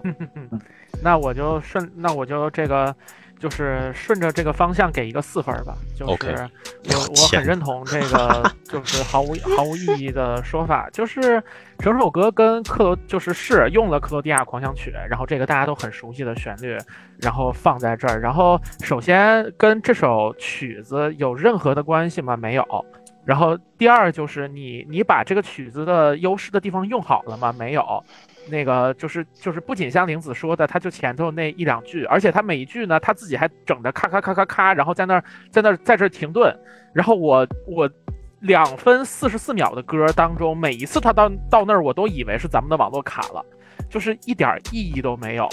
那我就顺，那我就这个。就是顺着这个方向给一个四分吧，就是我我很认同这个，就是毫无毫无意义的说法，就是整首歌跟克罗就是是用了克罗地亚狂想曲，然后这个大家都很熟悉的旋律，然后放在这儿，然后首先跟这首曲子有任何的关系吗？没有。然后第二就是你你把这个曲子的优势的地方用好了吗？没有。那个就是就是不仅像玲子说的，他就前头那一两句，而且他每一句呢，他自己还整的咔咔咔咔咔，然后在那儿在那儿在这停顿，然后我我两分四十四秒的歌当中，每一次他到到那儿，我都以为是咱们的网络卡了，就是一点意义都没有，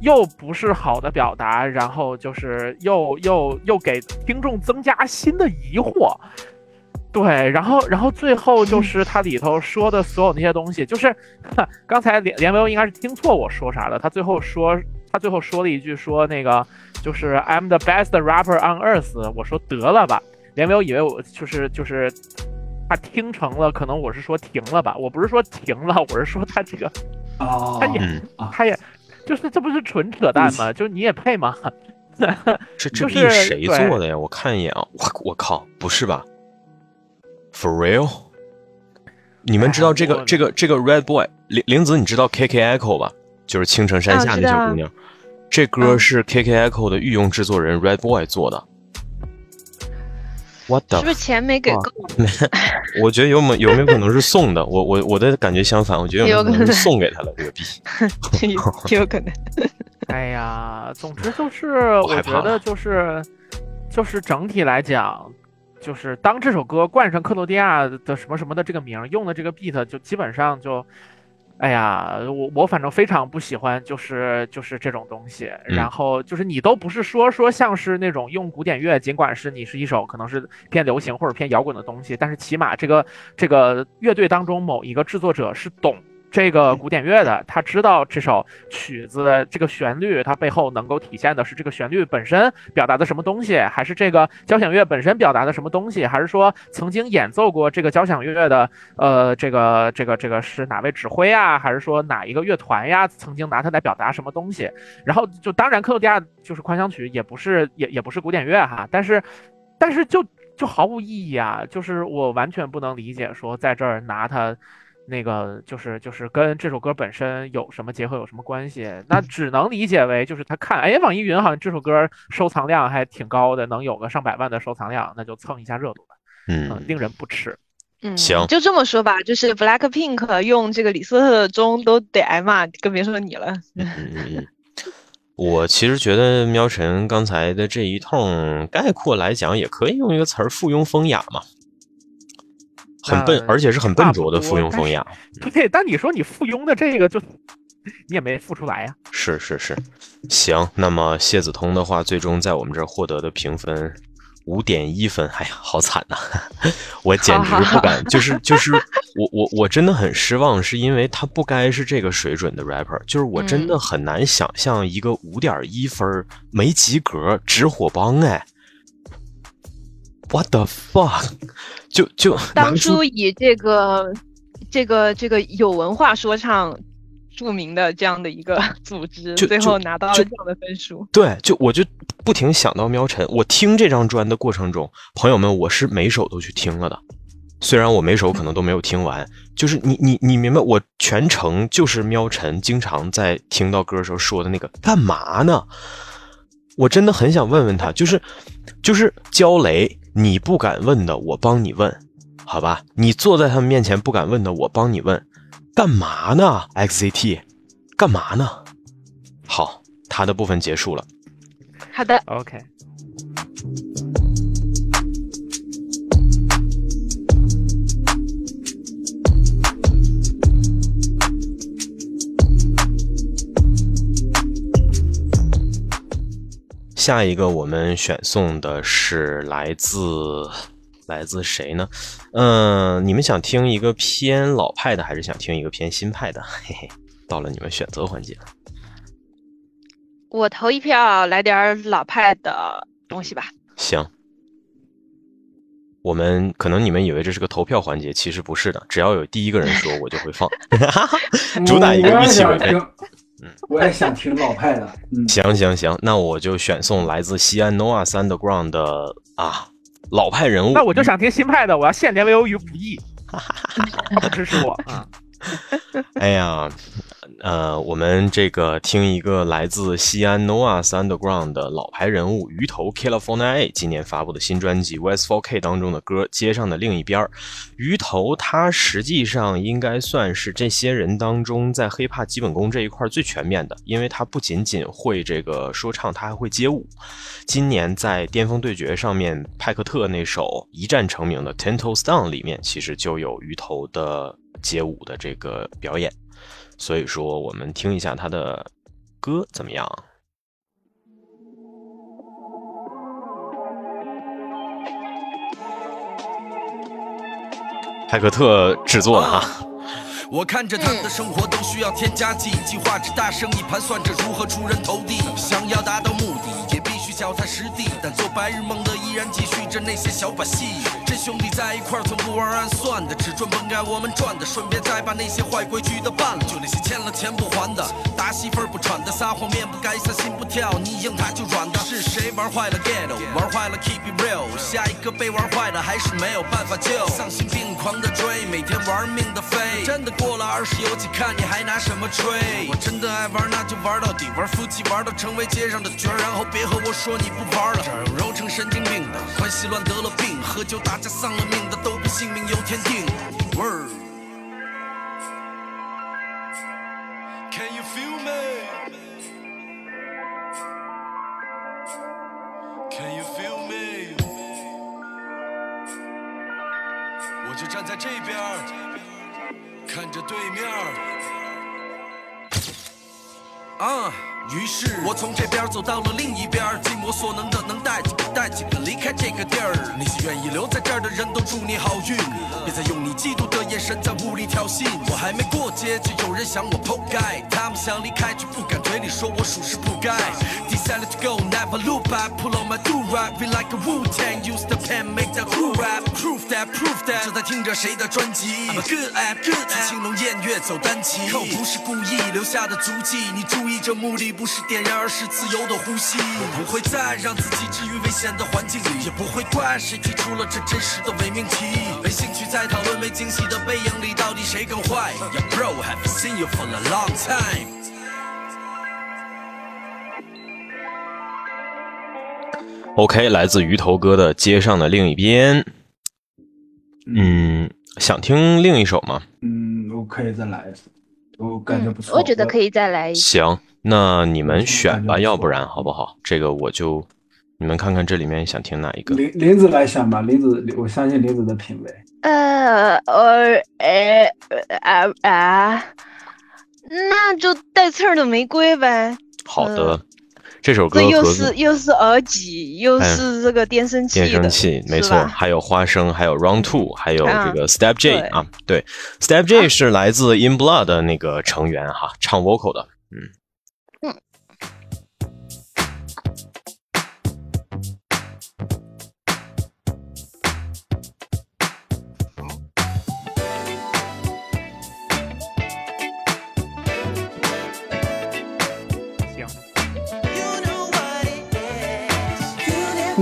又不是好的表达，然后就是又又又给听众增加新的疑惑。对，然后，然后最后就是它里头说的所有那些东西，就是 刚才连连维欧应该是听错我说啥了。他最后说，他最后说了一句说那个就是 I'm the best rapper on earth，我说得了吧，连维欧以为我就是就是他听成了，可能我是说停了吧，我不是说停了，我是说他这个哦他也嗯，他也就是这不是纯扯淡吗？就是你也配吗？这这是谁做的呀？我看一眼啊，我我靠，不是吧？For real？你们知道这个、这个这个 Red Boy 玲玲子，你知道 KK Echo 吧？就是青城山下那啊知道小姑娘。这歌嗯是 KK Echo 的御用制作人 Red Boy 做的。What 是 the？不是钱没给够？我觉得有没有没有可能是送的？我我我的感觉相反，我觉得有没有可能是送给他的这个币。有 有可能。哎呀，总之就是我觉得就是就是整体来讲。就是当这首歌冠上克罗地亚的什么什么的这个名，用的这个 beat 就基本上就，哎呀，我我反正非常不喜欢，就是就是这种东西。嗯然后就是你都不是说说像是那种用古典乐，尽管是你是一首可能是偏流行或者偏摇滚的东西，但是起码这个这个乐队当中某一个制作者是懂。这个古典乐的，他知道这首曲子这个旋律，它背后能够体现的是这个旋律本身表达的什么东西，还是这个交响乐本身表达的什么东西，还是说曾经演奏过这个交响乐的，呃，这个这个这个是哪位指挥啊，还是说哪一个乐团呀，曾经拿它来表达什么东西？然后就当然克罗地亚就是狂想曲也不是也也不是古典乐哈，但是但是就就毫无意义啊，就是我完全不能理解说在这儿拿它。那个就是就是跟这首歌本身有什么结合有什么关系？那只能理解为就是他看，哎，网易云好像这首歌收藏量还挺高的，能有个上百万的收藏量，那就蹭一下热度吧。嗯，嗯，令人不齿。嗯，行就这么说吧，就是 Blackpink 用这个李斯特的钟都得挨骂，更别说你了。嗯嗯嗯。我其实觉得喵晨刚才的这一通概括来讲，也可以用一个词儿“附庸风雅”嘛，很笨，呃而且是很笨拙的附庸风雅。对，但你说你附庸的这个就你也没付出来呀、是是是，行。那么谢子通的话，最终在我们这儿获得的评分五点一分，哎呀，好惨呐、我简直不敢，就是就是我我我真的很失望，是因为他不该是这个水准的 rapper，就是我真的嗯很难想象一个五点一分没及格直火帮哎。What the fuck？就就当初以这个这个这个有文化说唱著名的这样的一个 组织，最后拿到了这样的分数。对，就我就不停想到喵晨。我听这张专的过程中，朋友们，我是每首都去听了的。虽然我每首可能都没有听完，就是你你你明白，我全程就是喵晨经常在听到歌的时候说的那个干嘛呢？我真的很想问问他，就是就是焦雷，你不敢问的，我帮你问，好吧？你坐在他们面前不敢问的，我帮你问，干嘛呢？XCT，干嘛呢？好，他的部分结束了。好的，OK，下一个我们选送的是来自来自谁呢？嗯、你们想听一个偏老派的，还是想听一个偏新派的？嘿嘿，到了你们选择环节了。我投一票，来点儿老派的东西吧。行，我们可能你们以为这是个投票环节，其实不是的，只要有第一个人说，我就会放。主打一个预期违背想听。，我也想听老派的。嗯，行行行，那我就选送来自西安 Noah Underground 的啊老派人物。那我就想听新派的，我要限连维欧于不义，支持我啊！哎呀，呃，我们这个听一个来自西安 Noah Underground 的老牌人物鱼头 California A 今年发布的新专辑 West 4K 当中的歌《街上的另一边》。鱼头他实际上应该算是这些人当中在 hiphop 基本功这一块最全面的，因为他不仅仅会这个说唱，他还会街舞。今年在巅峰对决上面，派克特那首一战成名的《Ten Toes Down》里面，其实就有鱼头的街舞的这个表演。所以说，我们听一下他的歌怎么样？派克特制作的哈。我看着他们的生活都需要添加剂，计划着大生意，盘算着如何出人头地。想要达到目的，也必须脚踏实地。但做白日梦的依然继续着那些小把戏。真兄弟在一块儿，从不玩暗算的，只赚本该我们赚的，顺便再把那些坏规矩的办了。就那些欠了钱不还的，打戏份儿不喘的，撒谎面不改色心不跳，你硬他就软的。是谁玩坏了 ghetto，玩坏了 keep it real？下一个被玩坏的还是没有办法救。丧心病狂的追，每天玩命的飞。真的过了二十有几，看你还拿什么吹？我真的爱玩，那就玩到底，玩夫妻玩到成为街上的角儿，然后别和我说你不玩了。这揉成神经病的，关系乱得了病，喝酒打架丧了命的，都比性命有天定。Word。Can you feel me? Can you feel me? 我就站在这边，看着对面儿。啊，于是我从这边走到了另一边，尽我所能的能带几个带几个离开这个地儿。那些愿意留在这儿的人都祝你好运，别再用你嫉妒的眼神在屋里挑衅。我还没过街，就有人想我剖盖，他们想离开却不敢嘴里说我属实不该。Decided to go, never look back, pull on my do rap, feel like a Wu Tang, use the pen, make the cool rap, prove that, prove that。正在听着谁的专辑？I'm a good at, good at。青龙偃月走单骑，扣不是故意留下的足迹。你注意，这目的不是点燃，而是自由的呼吸。我不会再让自己置于危险的环境里，也不会怪谁提出了这真实的伪命题。没兴趣再讨论没惊喜的背影里到底谁更坏。Yeah, bro, haven't seen you for a long time. OK，来自鱼头哥的《街上的另一边》。嗯，想听另一首吗？嗯，我可以再来一次，我感觉不错。我觉得可以再来一。行，那你们选吧，要不然好不好？这个我就你们看看这里面想听哪一个。林林子来选吧，林子，我相信林子的品味。呃，我，呃，啊啊，那就带刺儿的玫瑰呗。好的，这首歌又是又是耳机，又哎是这个电声器的，电声器，没错，还有花生，还有 Round Two，还有这个 Step J 对啊，对，Step J 是来自 In Blood 的那个成员哈，唱 vocal 的，嗯。行，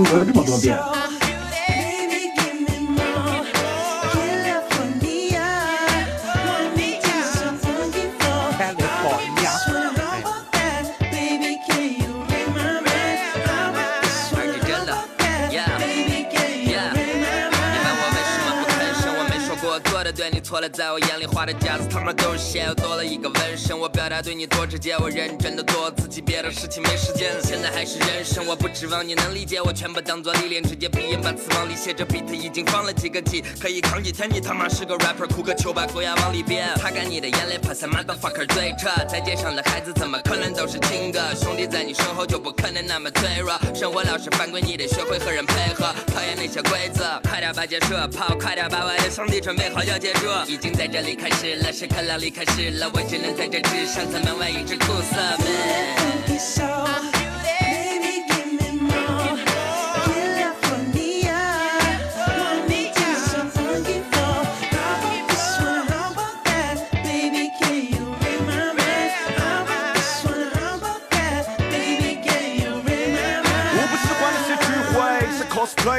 说了这么多遍，的对你错了，在我眼里画的架子他妈都是血，又多了一个纹身。我表达对你多直接，我认真的做自己，别的事情没时间。现在还是人生，我不指望你能理解，我全部当做历练，直接鼻音把词往里写。这 beat 已经放了几个 G，可以扛几天。你他妈是个 rapper，哭个球把狗牙往里编，擦干你的眼泪，pass motherfucker 最扯。在街上的孩子怎么可能都是亲哥？兄弟在你身后就不可能那么脆弱。生活老是犯规，你得学会和人配合，讨厌那些规则。快点把结束跑，快点把我的兄弟准备好要结束。已经在这里开始了，时刻让离开始了，我只能在这纸上，在门外一直苦涩。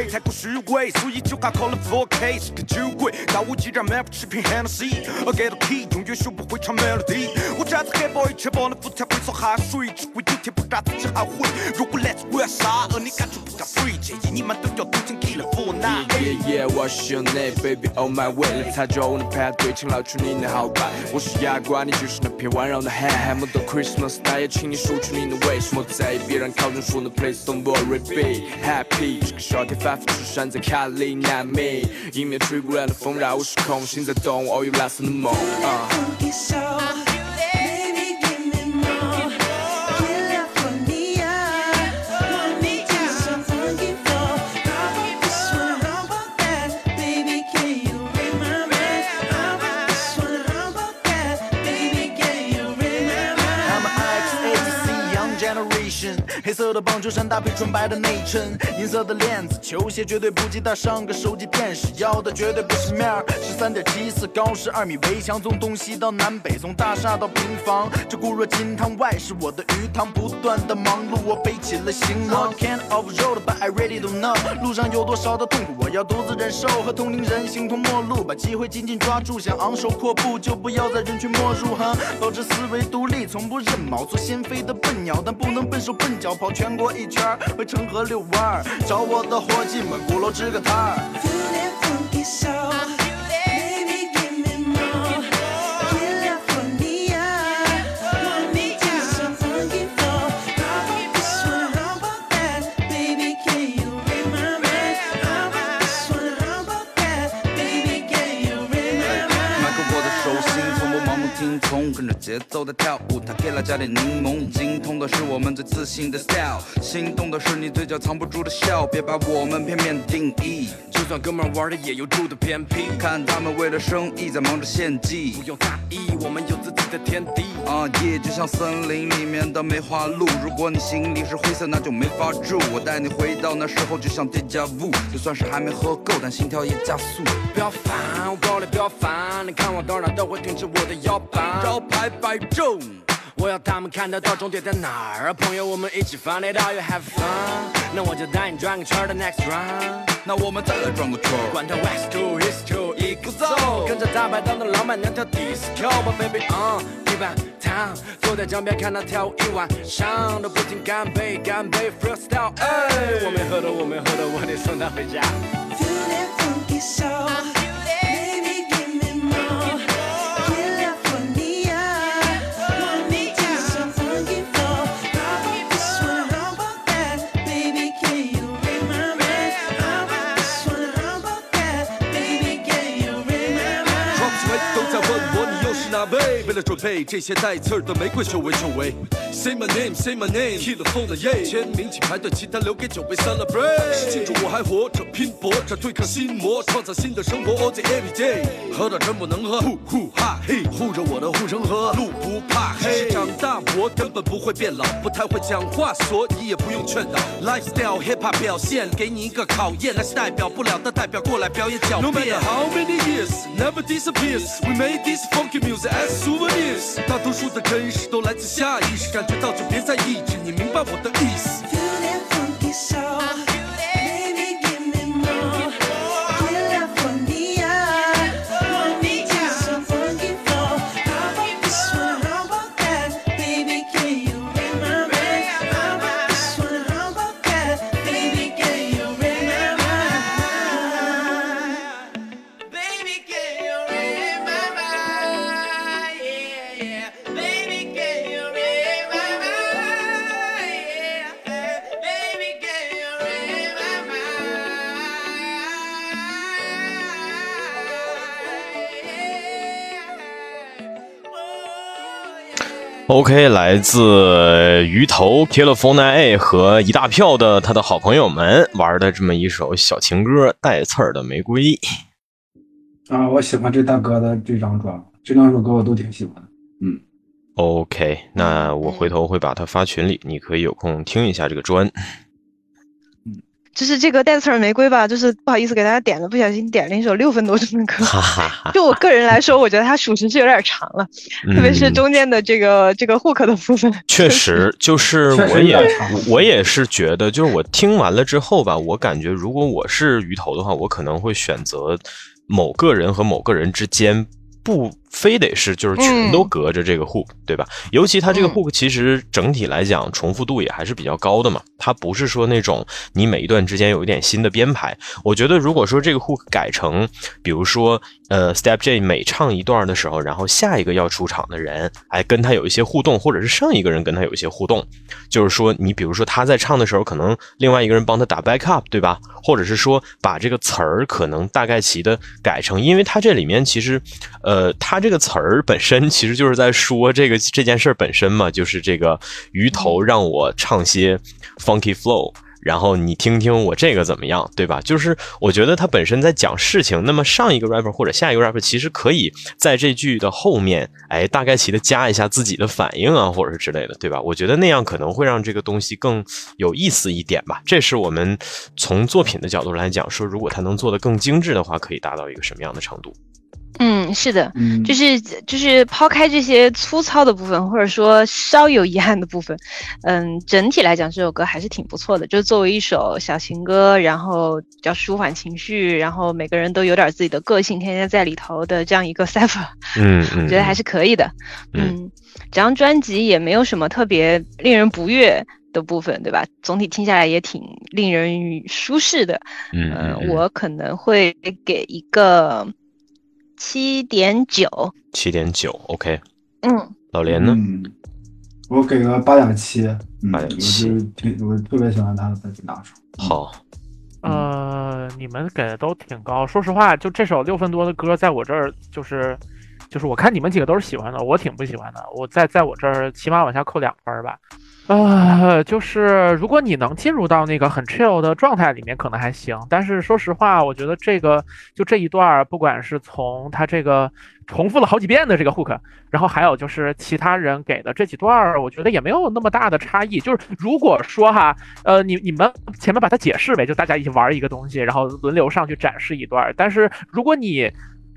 是 cosplay 太过虚伪，所以就卡 call 了 4K 是个酒鬼。但我依然买不起瓶 Hennessy，而 get 到 key 永远学不会唱 melody。我站在 hip hop 前方的舞台会说海水，只会有天不炸自己还会。如果来自我要杀，而你感觉不敢 free，建议你们都要读进 Killer for now。Yeah yeah，我是有内，baby on my way，来参加我的派对，请捞出你的好牌。我是哑瓜，你就是那片温柔的海。还没到 Christmas，那也请你说出你的为什么在意别人口中说的 Please don't worry be happy。这个夏天反复出现在卡里南米，迎面吹过来的风让我失控，心在动，All you last in the moon。啊。黑色的棒球衫搭配纯白的内衬，银色的链子，球鞋绝对不及他上个手机电视，要的绝对不是面儿，是三点七四高，十二米围墙，从东西到南北，从大厦到平房，这固若金汤，外是我的鱼塘，不断的忙碌，我背起了行囊，Can't off road，but I really don't know，路上有多少的痛苦，我要独自忍受，和同龄人形同陌路，把机会紧紧抓住，想昂首阔步，就不要在人群没入哈，保持思维独立，从不认毛，做先飞的笨鸟，但不能笨手笨脚跑全国一圈儿，回城河遛弯儿，找我的伙计们，鼓楼支个摊儿。节奏的跳舞。他给了加点柠檬，精通的是我们最自信的 style，心动的是你嘴角藏不住的笑，别把我们片面定义。就算哥们儿玩的也有住的偏僻，看他们为了生意在忙着献祭不。用大意，我们有自己的天地。啊，耶就像森林里面的梅花鹿，如果你心里是灰色，那就没法住。我带你回到那时候，就像 deja vu，就算是还没喝够，但心跳也加速。不要烦，我告你不要烦，你看我到哪都会挺直我的腰板。招牌摆正。我要他们看得到终点在哪儿，朋友，我们一起 fun it out，you have fun。那我就带你转个圈儿的 next round。那我们再来转个圈儿。管他 west to east to 一个走，跟着大排档的老板娘跳 disco 吧，baby on 地板躺，坐在江边看她跳舞一晚上，都不停干杯干杯 freestyle，哎，我没喝的我没喝的，我得送她回家。为了准备这些带刺儿的玫瑰，久违久违。Say my name, say my name，踢了风的耶，签名请排队，其他留给酒杯 celebrate。是庆祝我还活着，拼搏着对抗心魔，创造新的生活 all day every day。喝到真不能喝，呼呼哈嘿，护着我的护城河，路不怕黑。长大我根本不会变老，不太会讲话，所以也不用劝导。Lifestyle hip hop 表现，给你一个考验，那是代表不了的代表过来表演狡辩。No matter how many years, never disappears. We made this funky music as soon. 大多数的真实都来自下意识，感觉到就别再抑制，你明白我的意思。OK，来自鱼头 California A 和一大票的他的好朋友们玩的这么一首小情歌，带刺儿的玫瑰。啊，我喜欢这大哥的这张专，这两首歌我都挺喜欢的。OK，那我回头会把它发群里，你可以有空听一下这个专。就是这个带刺儿玫瑰吧，就是不好意思给大家点了，不小心点了一首六分多钟的歌。哈哈哈，就我个人来说，我觉得它属实是有点长了，特别是嗯中间的这个这个 hook 的部分。确实，就是我也我也是觉得，就是我听完了之后吧，我感觉如果我是鱼头的话，我可能会选择某个人和某个人之间不非得是就是全都隔着这个 hook，、对吧？尤其它这个嗯 hook 其实整体来讲重复度也还是比较高的嘛，它不是说那种你每一段之间有一点新的编排。我觉得如果说这个 hook 改成，比如说呃 Step J 每唱一段的时候，然后下一个要出场的人，哎跟他有一些互动，或者是上一个人跟他有一些互动，就是说你比如说他在唱的时候，可能另外一个人帮他打 backup，对吧？或者是说把这个词儿可能大概齐的改成，因为它这里面其实，呃，它这个词儿本身其实就是在说这个这件事儿本身嘛，就是这个鱼头让我唱些 funky flow。然后你听听我这个怎么样，对吧？就是我觉得他本身在讲事情，那么上一个 rapper 或者下一个 rapper 其实可以在这句的后面，哎，大概齐的加一下自己的反应啊，或者是之类的，对吧？我觉得那样可能会让这个东西更有意思一点吧。这是我们从作品的角度来讲，说如果他能做得更精致的话，可以达到一个什么样的程度？嗯，是的，嗯就是就是抛开这些粗糙的部分，或者说稍有遗憾的部分，嗯，整体来讲这首歌还是挺不错的。就作为一首小情歌，然后比较舒缓情绪，然后每个人都有点自己的个性添加在里头的这样一个 cipher，嗯嗯，我觉得还是可以的。嗯嗯，这张专辑也没有什么特别令人不悦的部分，对吧？总体听下来也挺令人舒适的。嗯呃嗯，我可能会给一个七点九。七点九，OK。嗯，老连呢？嗯，我给个八点七，八点七挺我特别喜欢他的这几两首。好，呃，你们给的都挺高。说实话，就这首六分多的歌，在我这儿就是，就是我看你们几个都是喜欢的，我挺不喜欢的。我在在我这儿起码往下扣两分吧。呃，就是如果你能进入到那个很 chill 的状态里面，可能还行。但是说实话，我觉得这个就这一段，不管是从他这个重复了好几遍的这个 hook，然后还有就是其他人给的这几段，我觉得也没有那么大的差异。就是如果说哈，呃，你你们前面把它解释呗，就大家一起玩一个东西，然后轮流上去展示一段。但是如果你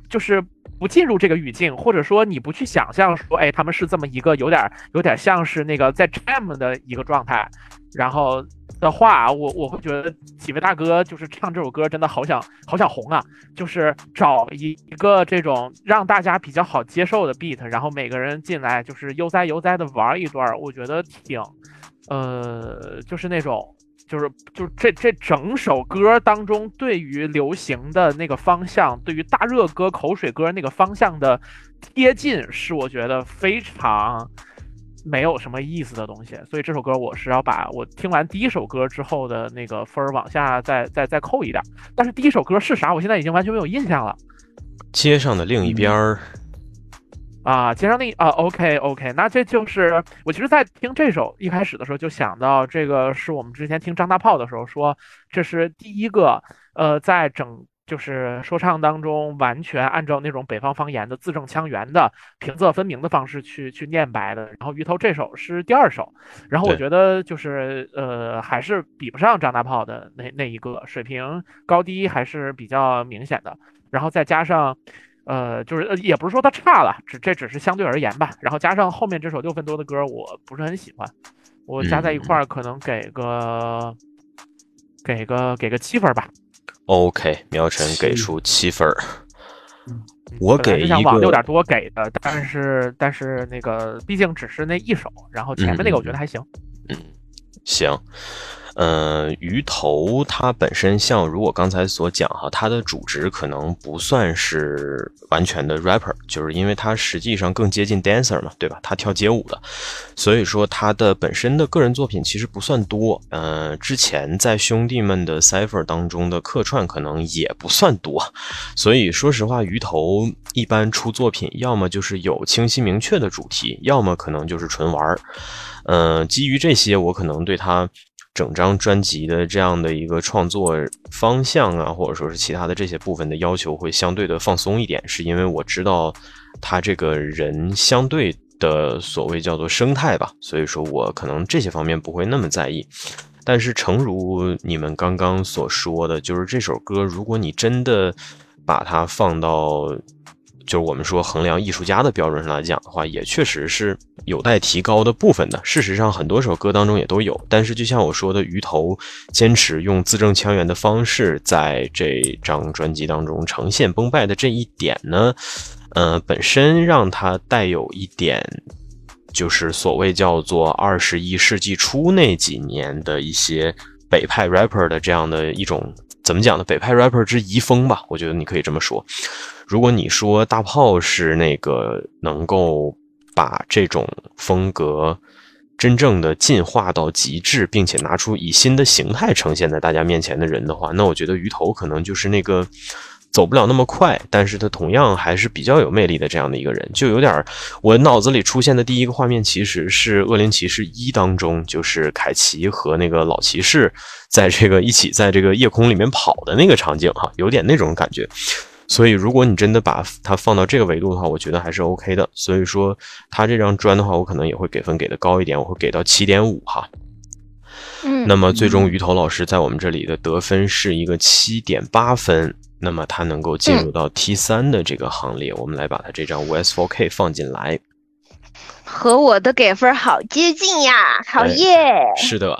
就是不进入这个语境，或者说你不去想象说，哎，他们是这么一个有点有点像是那个在 jam 的一个状态，然后的话，我我会觉得几位大哥就是唱这首歌真的好想好想红啊，就是找一一个这种让大家比较好接受的 beat，然后每个人进来就是悠哉悠哉的玩一段，我觉得挺，呃，就是那种。就是就是这这整首歌当中，对于流行的那个方向，对于大热歌、口水歌那个方向的贴近，是我觉得非常没有什么意思的东西。所以这首歌我是要把我听完第一首歌之后的那个分儿往下再再再扣一点儿。但是第一首歌是啥，我现在已经完全没有印象了。街上的另一边儿，啊，街上那啊，OK OK，那这就是我其实，在听这首一开始的时候就想到，这个是我们之前听张大炮的时候说，这是第一个呃，在整就是说唱当中完全按照那种北方方言的字正腔圆的平仄分明的方式去去念白的。然后鱼头这首是第二首，然后我觉得就是呃，还是比不上张大炮的那那一个水平高低还是比较明显的。然后再加上。呃，就是呃，也不是说它差了，只这只是相对而言吧。然后加上后面这首六分多的歌，我不是很喜欢，我加在一块儿可能给个、给个给个七分吧。OK，苗晨给出七分儿。我给一个是想往六点多给的，但是但是那个毕竟只是那一首，然后前面那个我觉得还行。嗯行，呃，鱼头它本身像如我刚才所讲哈，它的主职可能不算是完全的 rapper，就是因为它实际上更接近 dancer 嘛，对吧？他跳街舞的，所以说他的本身的个人作品其实不算多。呃，之前在兄弟们的 cipher 当中的客串可能也不算多，所以说实话，鱼头一般出作品，要么就是有清晰明确的主题，要么可能就是纯玩儿。呃，基于这些，我可能对他整张专辑的这样的一个创作方向啊，或者说是其他的这些部分的要求会相对的放松一点，是因为我知道他这个人相对的所谓叫做生态吧，所以说我可能这些方面不会那么在意。但是，诚如你们刚刚所说的，就是这首歌，如果你真的把它放到就是我们说衡量艺术家的标准上来讲的话，也确实是有待提高的部分的。事实上，很多首歌当中也都有，但是就像我说的，鱼头坚持用字正腔圆的方式在这张专辑当中呈现崩败的这一点呢，呃，本身让它带有一点。就是所谓叫做二十一世纪初那几年的一些北派 rapper 的这样的一种怎么讲呢？北派 rapper 之遗风吧，我觉得你可以这么说。如果你说大炮是那个能够把这种风格真正的进化到极致，并且拿出以新的形态呈现在大家面前的人的话，那我觉得鱼头可能就是那个走不了那么快，但是他同样还是比较有魅力的这样的一个人，就有点我脑子里出现的第一个画面其实是《恶灵骑士一》当中，就是凯奇和那个老骑士在这个一起在这个夜空里面跑的那个场景哈，有点那种感觉。所以，如果你真的把它放到这个维度的话，我觉得还是 OK 的。所以说，他这张砖的话，我可能也会给分给的高一点，我会给到七点五哈。嗯，那么最终鱼头老师在我们这里的得分是一个七点八分，那么他能够进入到 T 三的这个行列。我们来把他这张 US4K 放进来，和我的给分好接近呀，好耶！是的。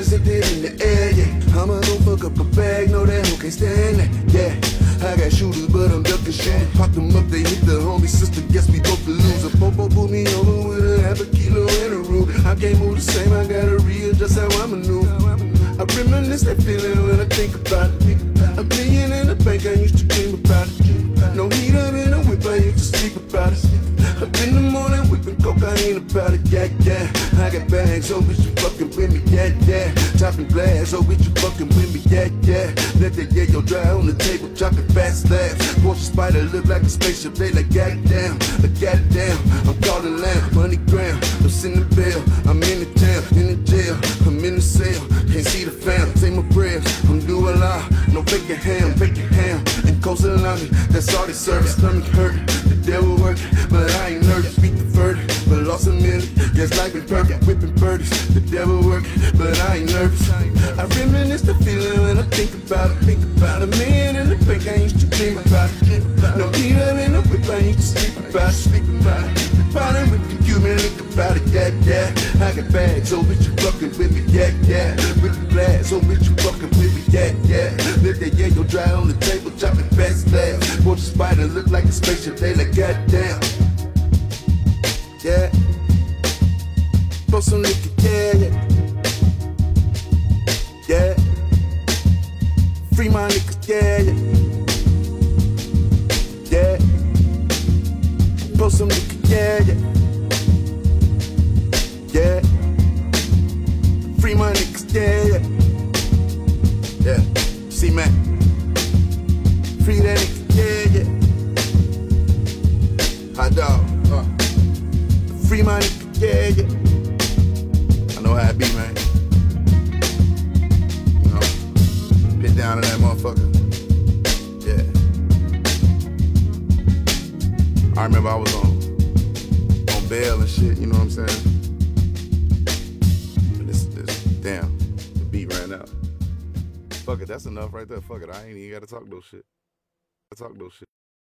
In the air, yeah. I'ma go fuck up a bag, know that who can't stand that, yeah. I got shooters, but I'm ducking shit. Pop them up, they hit the homie sister, guess we both the loser. Popo pulled me over with a half a kilo in a root. I can't move the same, I gotta readjust how I maneuver. I reminisce that feeling when I think about it. A million in the bank, I used to dream about it. No heat up in the whip, I used to sleep about it. Cocaine about it, yeah, yeah. I got bags, oh, bitch, you fucking with me, yeah, yeah. Topping glass, oh, bitch, you fucking with me, yeah, yeah. Let that yayo dry on the table, dropping fast slabs. Porsche spider look like a spaceship, they like, goddamn, a goddamn. I'm calling lamb, money gram, I'm sending bill. I'm in the town, in the jail, I'm in the cell. Can't see the fam, say my prayers. I'm doing law, no faking ham, faking ham. And coastal on me, that's all they serve. Stomach hurt, the devil working, but I ain't nervous. Beat the lost a million. Yes, life been perfect, whipping birdies. The devil working, but I ain't nervous. I reminisce the feeling when I think about it. Think about a man in the bank, I used to dream about it. No heat up in the whip, I used to sleep about it. Sleep about it. Bottom with the Cuban, think about it, yeah, yeah. I got bags, oh, bitch, you fucking with me, yeah, yeah. With the glass, oh, bitch, you fucking with me, yeah, yeah. Let that yayo dry on the table, chopping fast slabs. Watch the spider look like a spaceship, they like, goddamn. Yeah. Pour some liquor, yeah, yeah. Yeah. Free my niggas, yeah, yeah. Yeah. Pour some liquor, yeah, yeah. Yeah. Free my niggas, yeah, yeah. Yeah. See, man. Free that nigga, yeah, yeah. Hot dog. Free nigga, yeah, yeah. I know how it be, man. You know, get down to that motherfucker. Yeah. I remember I was on on bail and shit. You know what I'm saying? But this, this, damn, the beat ran out. Fuck it, that's enough right there. Fuck it, I ain't even gotta talk no shit. I talk no shit.